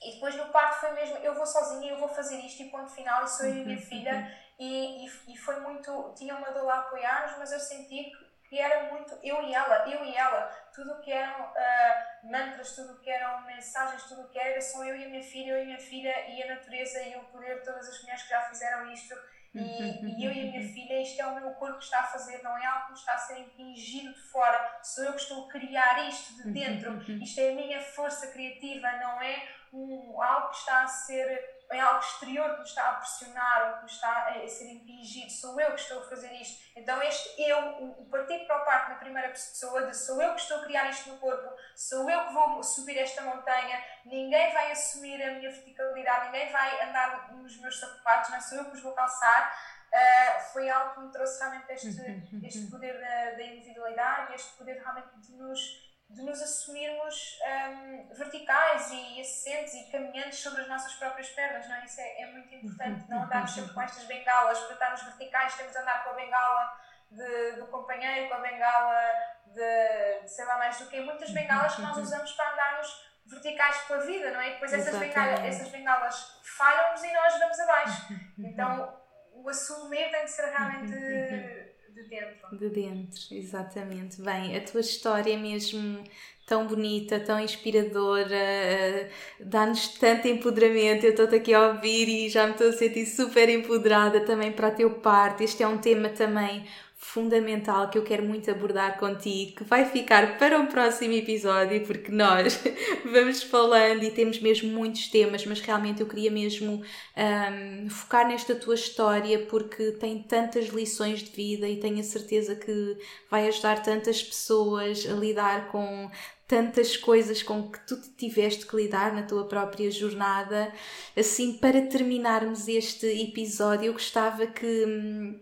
e depois no parto foi mesmo, eu vou sozinha, eu vou fazer isto e ponto final, e sou eu e minha filha. E, e, e foi muito, tinha uma dor a apoiar-nos, mas eu senti que que era muito eu e ela, eu e ela. Tudo o que eram uh, mantras, tudo o que eram mensagens, tudo o que era, são eu e a minha filha, eu e a minha filha e a natureza e o poder de todas as mulheres que já fizeram isto. E, e, eu e a minha filha, isto é o meu corpo que está a fazer, não é algo que me está a ser impingido de fora, sou eu que estou a criar isto de dentro, isto é a minha força criativa, não é um, algo que está a ser é algo exterior que me está a pressionar ou que me está a ser impingido, sou eu que estou a fazer isto. Então, este eu, o, partir para o parto na primeira pessoa, de sou eu que estou a criar isto no corpo, sou eu que vou subir esta montanha, ninguém vai assumir a minha verticalidade, ninguém vai andar nos meus sapatos, não é? sou eu que os vou calçar. Uh, foi algo que me trouxe realmente este, uhum. este poder da, da individualidade, este poder realmente de nos de nos assumirmos um, verticais e assentes e caminhantes sobre as nossas próprias pernas, não é? Isso é, é muito importante, não andarmos sempre com estas bengalas, para estarmos verticais temos de andar com a bengala de, do companheiro, com a bengala de, de sei lá mais do que, muitas bengalas que nós usamos para andarmos verticais pela vida, não é? E depois essas bengalas, essas bengalas falham-nos e nós vamos abaixo. Então o assumir tem de ser realmente de dentro. De dentro, exatamente. Bem, a tua história é mesmo tão bonita, tão inspiradora, eh, dá-nos tanto empoderamento. Eu estou aqui a ouvir e já me estou a sentir super empoderada também para a teu parte. Este é um tema também fundamental que eu quero muito abordar contigo, que vai ficar para um próximo episódio, porque nós vamos falando e temos mesmo muitos temas, mas realmente eu queria mesmo um, focar nesta tua história porque tem tantas lições de vida e tenho a certeza que vai ajudar tantas pessoas a lidar com tantas coisas com que tu tiveste que lidar na tua própria jornada. Assim, para terminarmos este episódio, eu gostava que hum,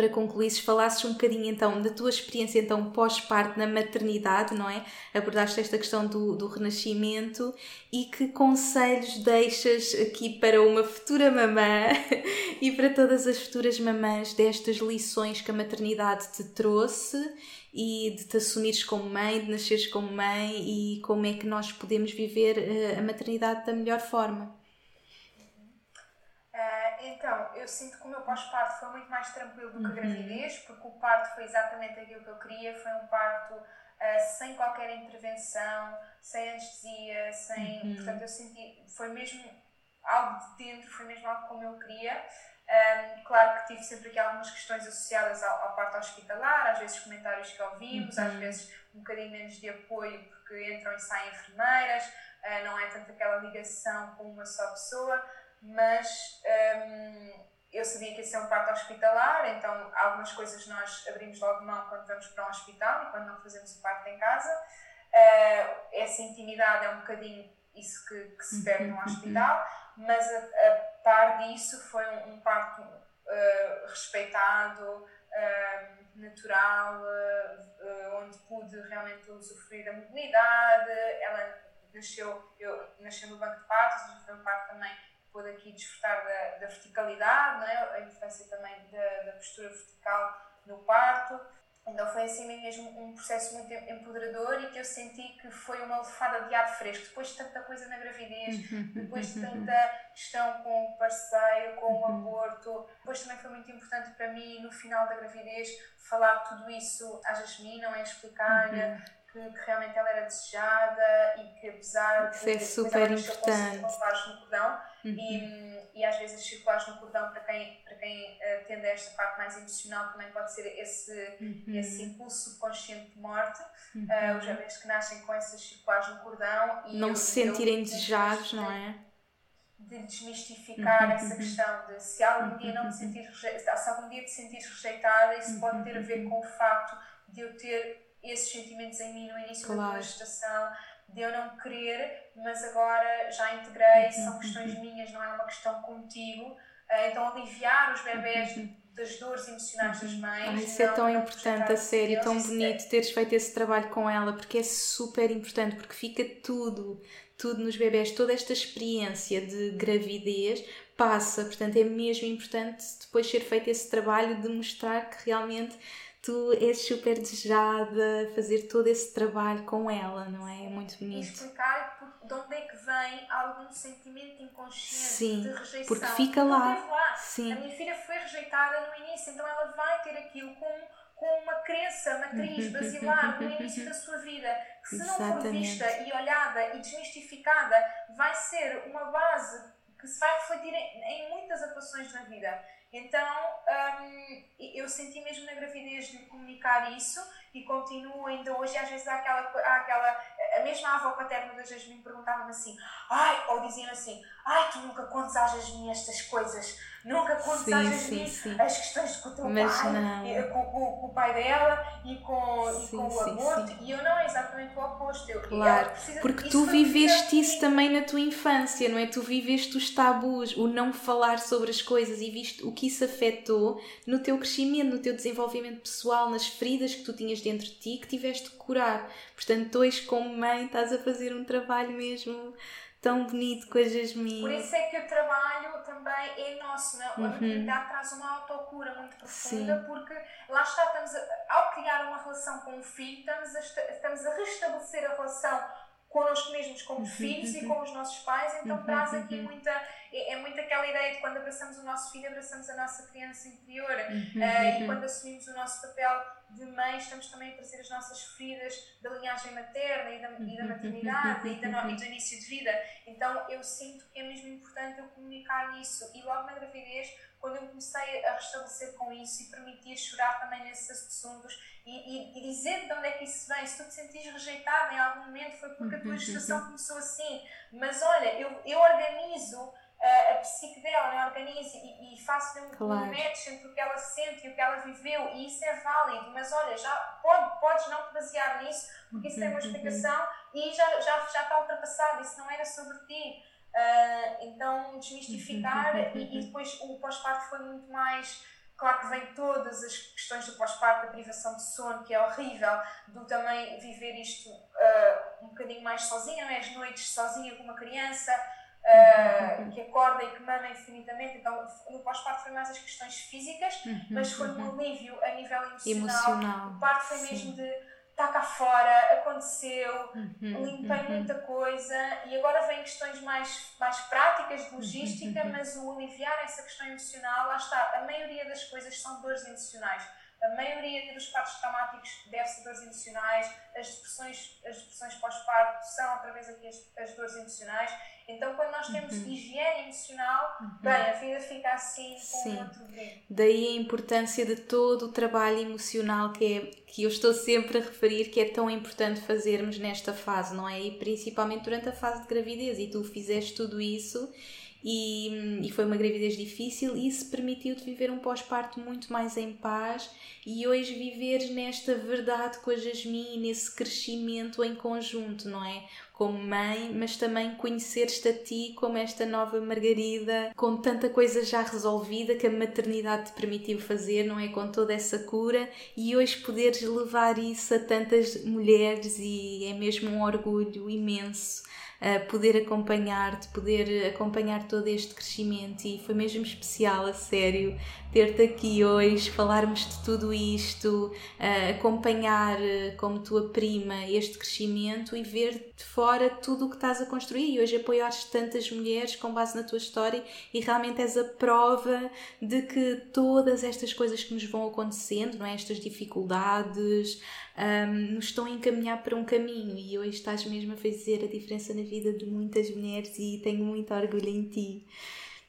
para concluir, falasses um bocadinho então da tua experiência então pós-parto na maternidade, não é? Abordaste esta questão do, do renascimento e que conselhos deixas aqui para uma futura mamã e para todas as futuras mamãs destas lições que a maternidade te trouxe e de te assumires como mãe, de nasceres como mãe e como é que nós podemos viver eh, a maternidade da melhor forma? Então, eu sinto que o meu pós-parto foi muito mais tranquilo do que a uhum. gravidez, porque o parto foi exatamente aquilo que eu queria, foi um parto uh, sem qualquer intervenção, sem anestesia, sem. Uhum. Portanto, eu senti. Foi mesmo algo de dentro, foi mesmo algo como eu queria. Um, claro que tive sempre aqui algumas questões associadas ao, ao parto hospitalar, às vezes comentários que ouvimos, uhum. às vezes um bocadinho menos de apoio porque entram e saem enfermeiras, uh, não é tanto aquela ligação com uma só pessoa mas um, eu sabia que ia ser um parto hospitalar, então algumas coisas nós abrimos logo mão quando vamos para um hospital e quando não fazemos o parto em casa. Uh, essa intimidade é um bocadinho isso que, que se perde no uhum, hospital, mas a, a par disso foi um, um parto uh, respeitado, uh, natural, onde pude realmente usufruir da mobilidade. Ela nasceu, eu, nasceu no banco de partos, foi um parto também pôde aqui desfrutar da, da verticalidade, é? a importância também da, da, postura vertical no parto. Então foi assim mesmo um processo muito empoderador e que eu senti que foi uma lefada de ar fresco. Depois de tanta coisa na gravidez, depois de tanta questão com o parceiro, com o aborto, depois também foi muito importante para mim, no final da gravidez, falar tudo isso à Jasmine, não é? Explicar-lhe uhum que, que, realmente ela era desejada e que apesar de é super importante. circulares no cordão uhum. e, e às vezes circulares no cordão para quem, para quem uh, tende a esta parte mais emocional também pode ser esse, uhum. esse impulso subconsciente de morte uhum. uh, os bebês que nascem com essas circulares no cordão e não se sentirem desejados, não é? de desmistificar uhum, essa uhum. questão de se algum dia não te sentir se algum dia te sentires rejeitada isso pode ter a ver com o facto de eu ter esses sentimentos em mim no início claro. da tua gestação, de eu não querer, mas agora já integrei, uhum. são questões minhas, não é uma questão contigo. Ah, então, aliviar os bebés uhum. das dores emocionais das mães. Ah, isso é tão importante, a sério, tão bonito teres feito esse trabalho com ela, porque é super importante, porque fica tudo, tudo nos bebés, toda esta experiência de gravidez passa, portanto é mesmo importante depois ser feito esse trabalho de mostrar que realmente tu és super desejada, fazer todo esse trabalho com ela, não é? É muito bonito. E explicar de onde é que vem algum sentimento inconsciente Sim, de rejeição. porque fica lá. lá. Sim. A minha filha foi rejeitada no início, então ela vai ter aquilo como com uma crença matriz basilar no início da sua vida, que se Exatamente. não for vista e olhada e desmistificada, vai ser uma base que se vai refletir em, em muitas atuações na vida. Então um, eu senti mesmo na gravidez de comunicar isso e continuo ainda hoje. Às vezes há aquela, há aquela a mesma avó paterna da Jasmine perguntava-me assim, ai, ou dizia assim, ai, tu nunca contas à Jasmine estas coisas, nunca contas sim, à Jasmine sim, as questões com o teu Mas pai, e, com, com, com, o pai dela e com, sim, e com o aborto, e eu não, é exatamente o oposto. Eu, claro, porque tu viveste isso também na tua infância, não é? Tu viveste os tabus, o não falar sobre as coisas e viste o que isso afetou no teu crescimento, no teu desenvolvimento pessoal, nas feridas que tu tinhas dentro de ti que tiveste Portanto, tu és como mãe, estás a fazer um trabalho mesmo tão bonito com a Jasmine. Por isso é que o trabalho também é nosso, né? a uhum. maternidade traz uma autocura muito profunda, Sim. porque lá está, estamos a, ao criar uma relação com o filho, estamos a, estamos a restabelecer a relação connosco mesmos como uhum, filhos e uhum. com os nossos pais, então uhum, traz aqui muita, é, é muito aquela ideia de quando abraçamos o nosso filho, abraçamos a nossa criança interior uh, e quando assumimos o nosso papel de mãe, estamos também a trazer as nossas feridas da linhagem materna e da, e da maternidade e, da, e do início de vida, então eu sinto que é mesmo importante eu comunicar isso e logo na gravidez quando eu comecei a restabelecer com isso e permitir chorar também nesses assuntos e, e, e, dizer de onde é que isso vem. Se tu te sentires rejeitada em algum momento foi porque a tua gestação começou assim. Mas olha, eu, eu organizo a, uh, a psique dela, eu organizo e, e faço um, claro. um match entre o que ela sente e o que ela viveu e isso é válido. Mas olha, já pode, podes não te basear nisso porque isso tem uma explicação e já, já, já está ultrapassado. Isso não era sobre ti. Uh, então, desmistificar e, e, depois o pós-parto foi muito mais. Claro que vem todas as questões do pós-parto, da privação de sono, que é horrível, do também viver isto uh, um bocadinho mais sozinha, não é? as noites sozinha com uma criança, Uh, que acorda e que mama infinitamente. Então, no pós-parto foi mais as questões físicas, mas foi um alívio a nível emocional. emocional. O parto foi Sim. mesmo de está cá fora, aconteceu, uhum, limpei uhum. muita coisa e agora vêm questões mais, mais práticas de logística, uhum. mas o aliviar essa questão emocional, lá está, a maioria das coisas são dores emocionais. A maioria dos partos traumáticos deve-se a dores emocionais, as depressões, as depressões pós-parto são através aqui as, as dores emocionais então, quando nós temos uhum. higiene emocional, uhum. bem, a vida fica assim com Sim. outro brilho. Daí a importância de todo o trabalho emocional que, é, que eu estou sempre a referir que é tão importante fazermos nesta fase, não é? E principalmente durante a fase de gravidez. E tu fizeste tudo isso e, e foi uma gravidez difícil e isso permitiu-te viver um pós-parto muito mais em paz e hoje viveres nesta verdade com a Jasmine, nesse crescimento em conjunto, não é? Como mãe, mas também conheceres-te a ti como esta nova Margarida, com tanta coisa já resolvida que a maternidade te permitiu fazer, não é? Com toda essa cura e hoje poderes levar isso a tantas mulheres e é mesmo um orgulho imenso poder acompanhar-te, poder acompanhar todo este crescimento e foi mesmo especial, a sério, ter-te aqui hoje, falarmos de tudo isto, uh, acompanhar uh, como tua prima este crescimento e ver de fora tudo o que estás a construir e hoje apoiares tantas mulheres com base na tua história e realmente és a prova de que todas estas coisas que nos vão acontecendo, não é? estas dificuldades, um, nos estão a encaminhar para um caminho e hoje estás mesmo a fazer a diferença na vida de muitas mulheres e tenho muito orgulho em ti.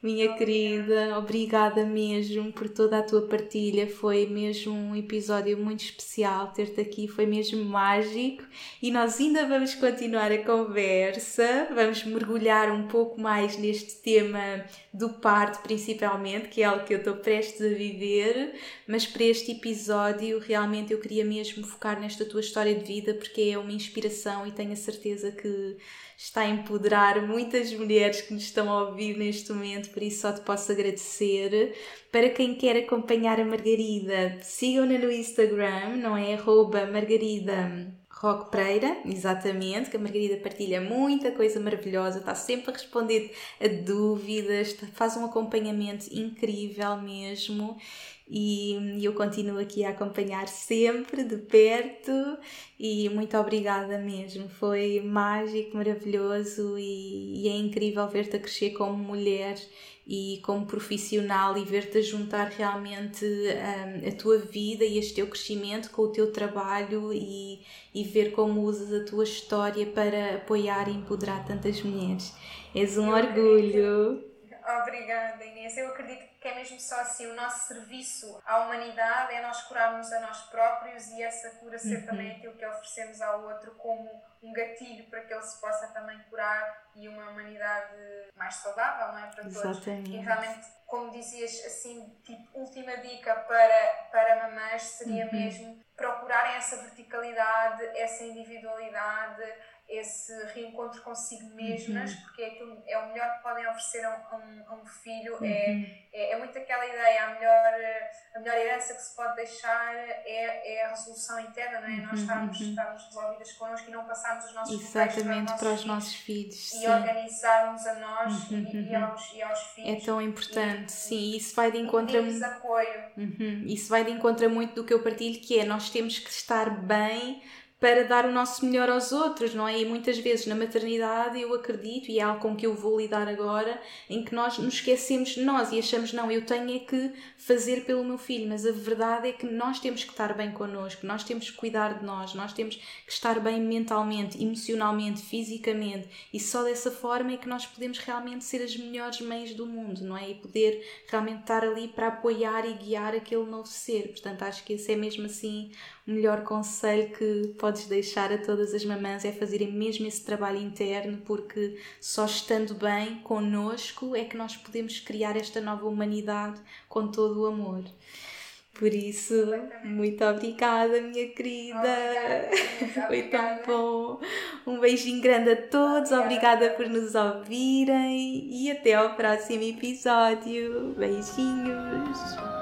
Minha querida, obrigada mesmo por toda a tua partilha. Foi mesmo um episódio muito especial ter-te aqui, foi mesmo mágico. E nós ainda vamos continuar a conversa, vamos mergulhar um pouco mais neste tema do parto, principalmente, que é algo que eu estou prestes a viver. Mas para este episódio, realmente eu queria mesmo focar nesta tua história de vida, porque é uma inspiração e tenho a certeza que está a empoderar muitas mulheres que nos estão a ouvir neste momento, por isso só te posso agradecer. Para quem quer acompanhar a Margarida, sigam-na no Instagram, não é? Arroba Margarida Roque Pereira, exatamente, que a Margarida partilha muita coisa maravilhosa, está sempre a responder a dúvidas, faz um acompanhamento incrível mesmo e eu continuo aqui a acompanhar sempre de perto e muito obrigada mesmo. Foi mágico, maravilhoso e, e é incrível ver-te a crescer como mulher e como profissional e ver-te a juntar realmente um, a tua vida e este teu crescimento com o teu trabalho e, e ver como usas a tua história para apoiar e empoderar tantas mulheres. És um orgulho. Obrigada, Inês. Eu acredito que é mesmo só assim. O nosso serviço à humanidade é nós curarmos a nós próprios e essa cura ser uhum. também aquilo que oferecemos ao outro como um gatilho para que ele se possa também curar e uma humanidade mais saudável, não é? Para todos. Exatamente. E realmente, como dizias, assim, tipo, última dica para, para mamães seria uhum. mesmo procurarem essa verticalidade, essa individualidade esse reencontro consigo mesmas, uhum. porque é, aquilo, é o melhor que podem oferecer a um, a um filho. É, uhum. É, é, muito aquela ideia, a melhor, a melhor herança que se pode deixar é, é a resolução interna, não é? Nós uhum, estarmos, uhum. estarmos resolvidas connosco e não passarmos os nossos Exatamente para os nossos filhos. E organizarmos a nós uhum, e, e, aos, e aos filhos. É tão importante, e, sim. Isso vai de encontro a. apoio. Isso vai de encontro a muito do que eu partilho, que é nós temos que estar bem para dar o nosso melhor aos outros, não é? E muitas vezes na maternidade eu acredito, e é algo com que eu vou lidar agora, em que nós nos esquecemos de nós e achamos, não, eu tenho é que fazer pelo meu filho, mas a verdade é que nós temos que estar bem connosco, nós temos que cuidar de nós, nós temos que estar bem mentalmente, emocionalmente, fisicamente, e só dessa forma é que nós podemos realmente ser as melhores mães do mundo, não é? E poder realmente estar ali para apoiar e guiar aquele novo ser. Portanto, acho que esse é mesmo assim o melhor conselho que podes deixar a todas as mamãs é fazerem mesmo esse trabalho interno, porque só estando bem connosco é que nós podemos criar esta nova humanidade com todo o amor. Por isso, muito obrigada, minha querida. Obrigada, Foi tão bom. Um beijinho grande a todos. Obrigada, obrigada por nos ouvirem e até ao próximo episódio. Beijinhos.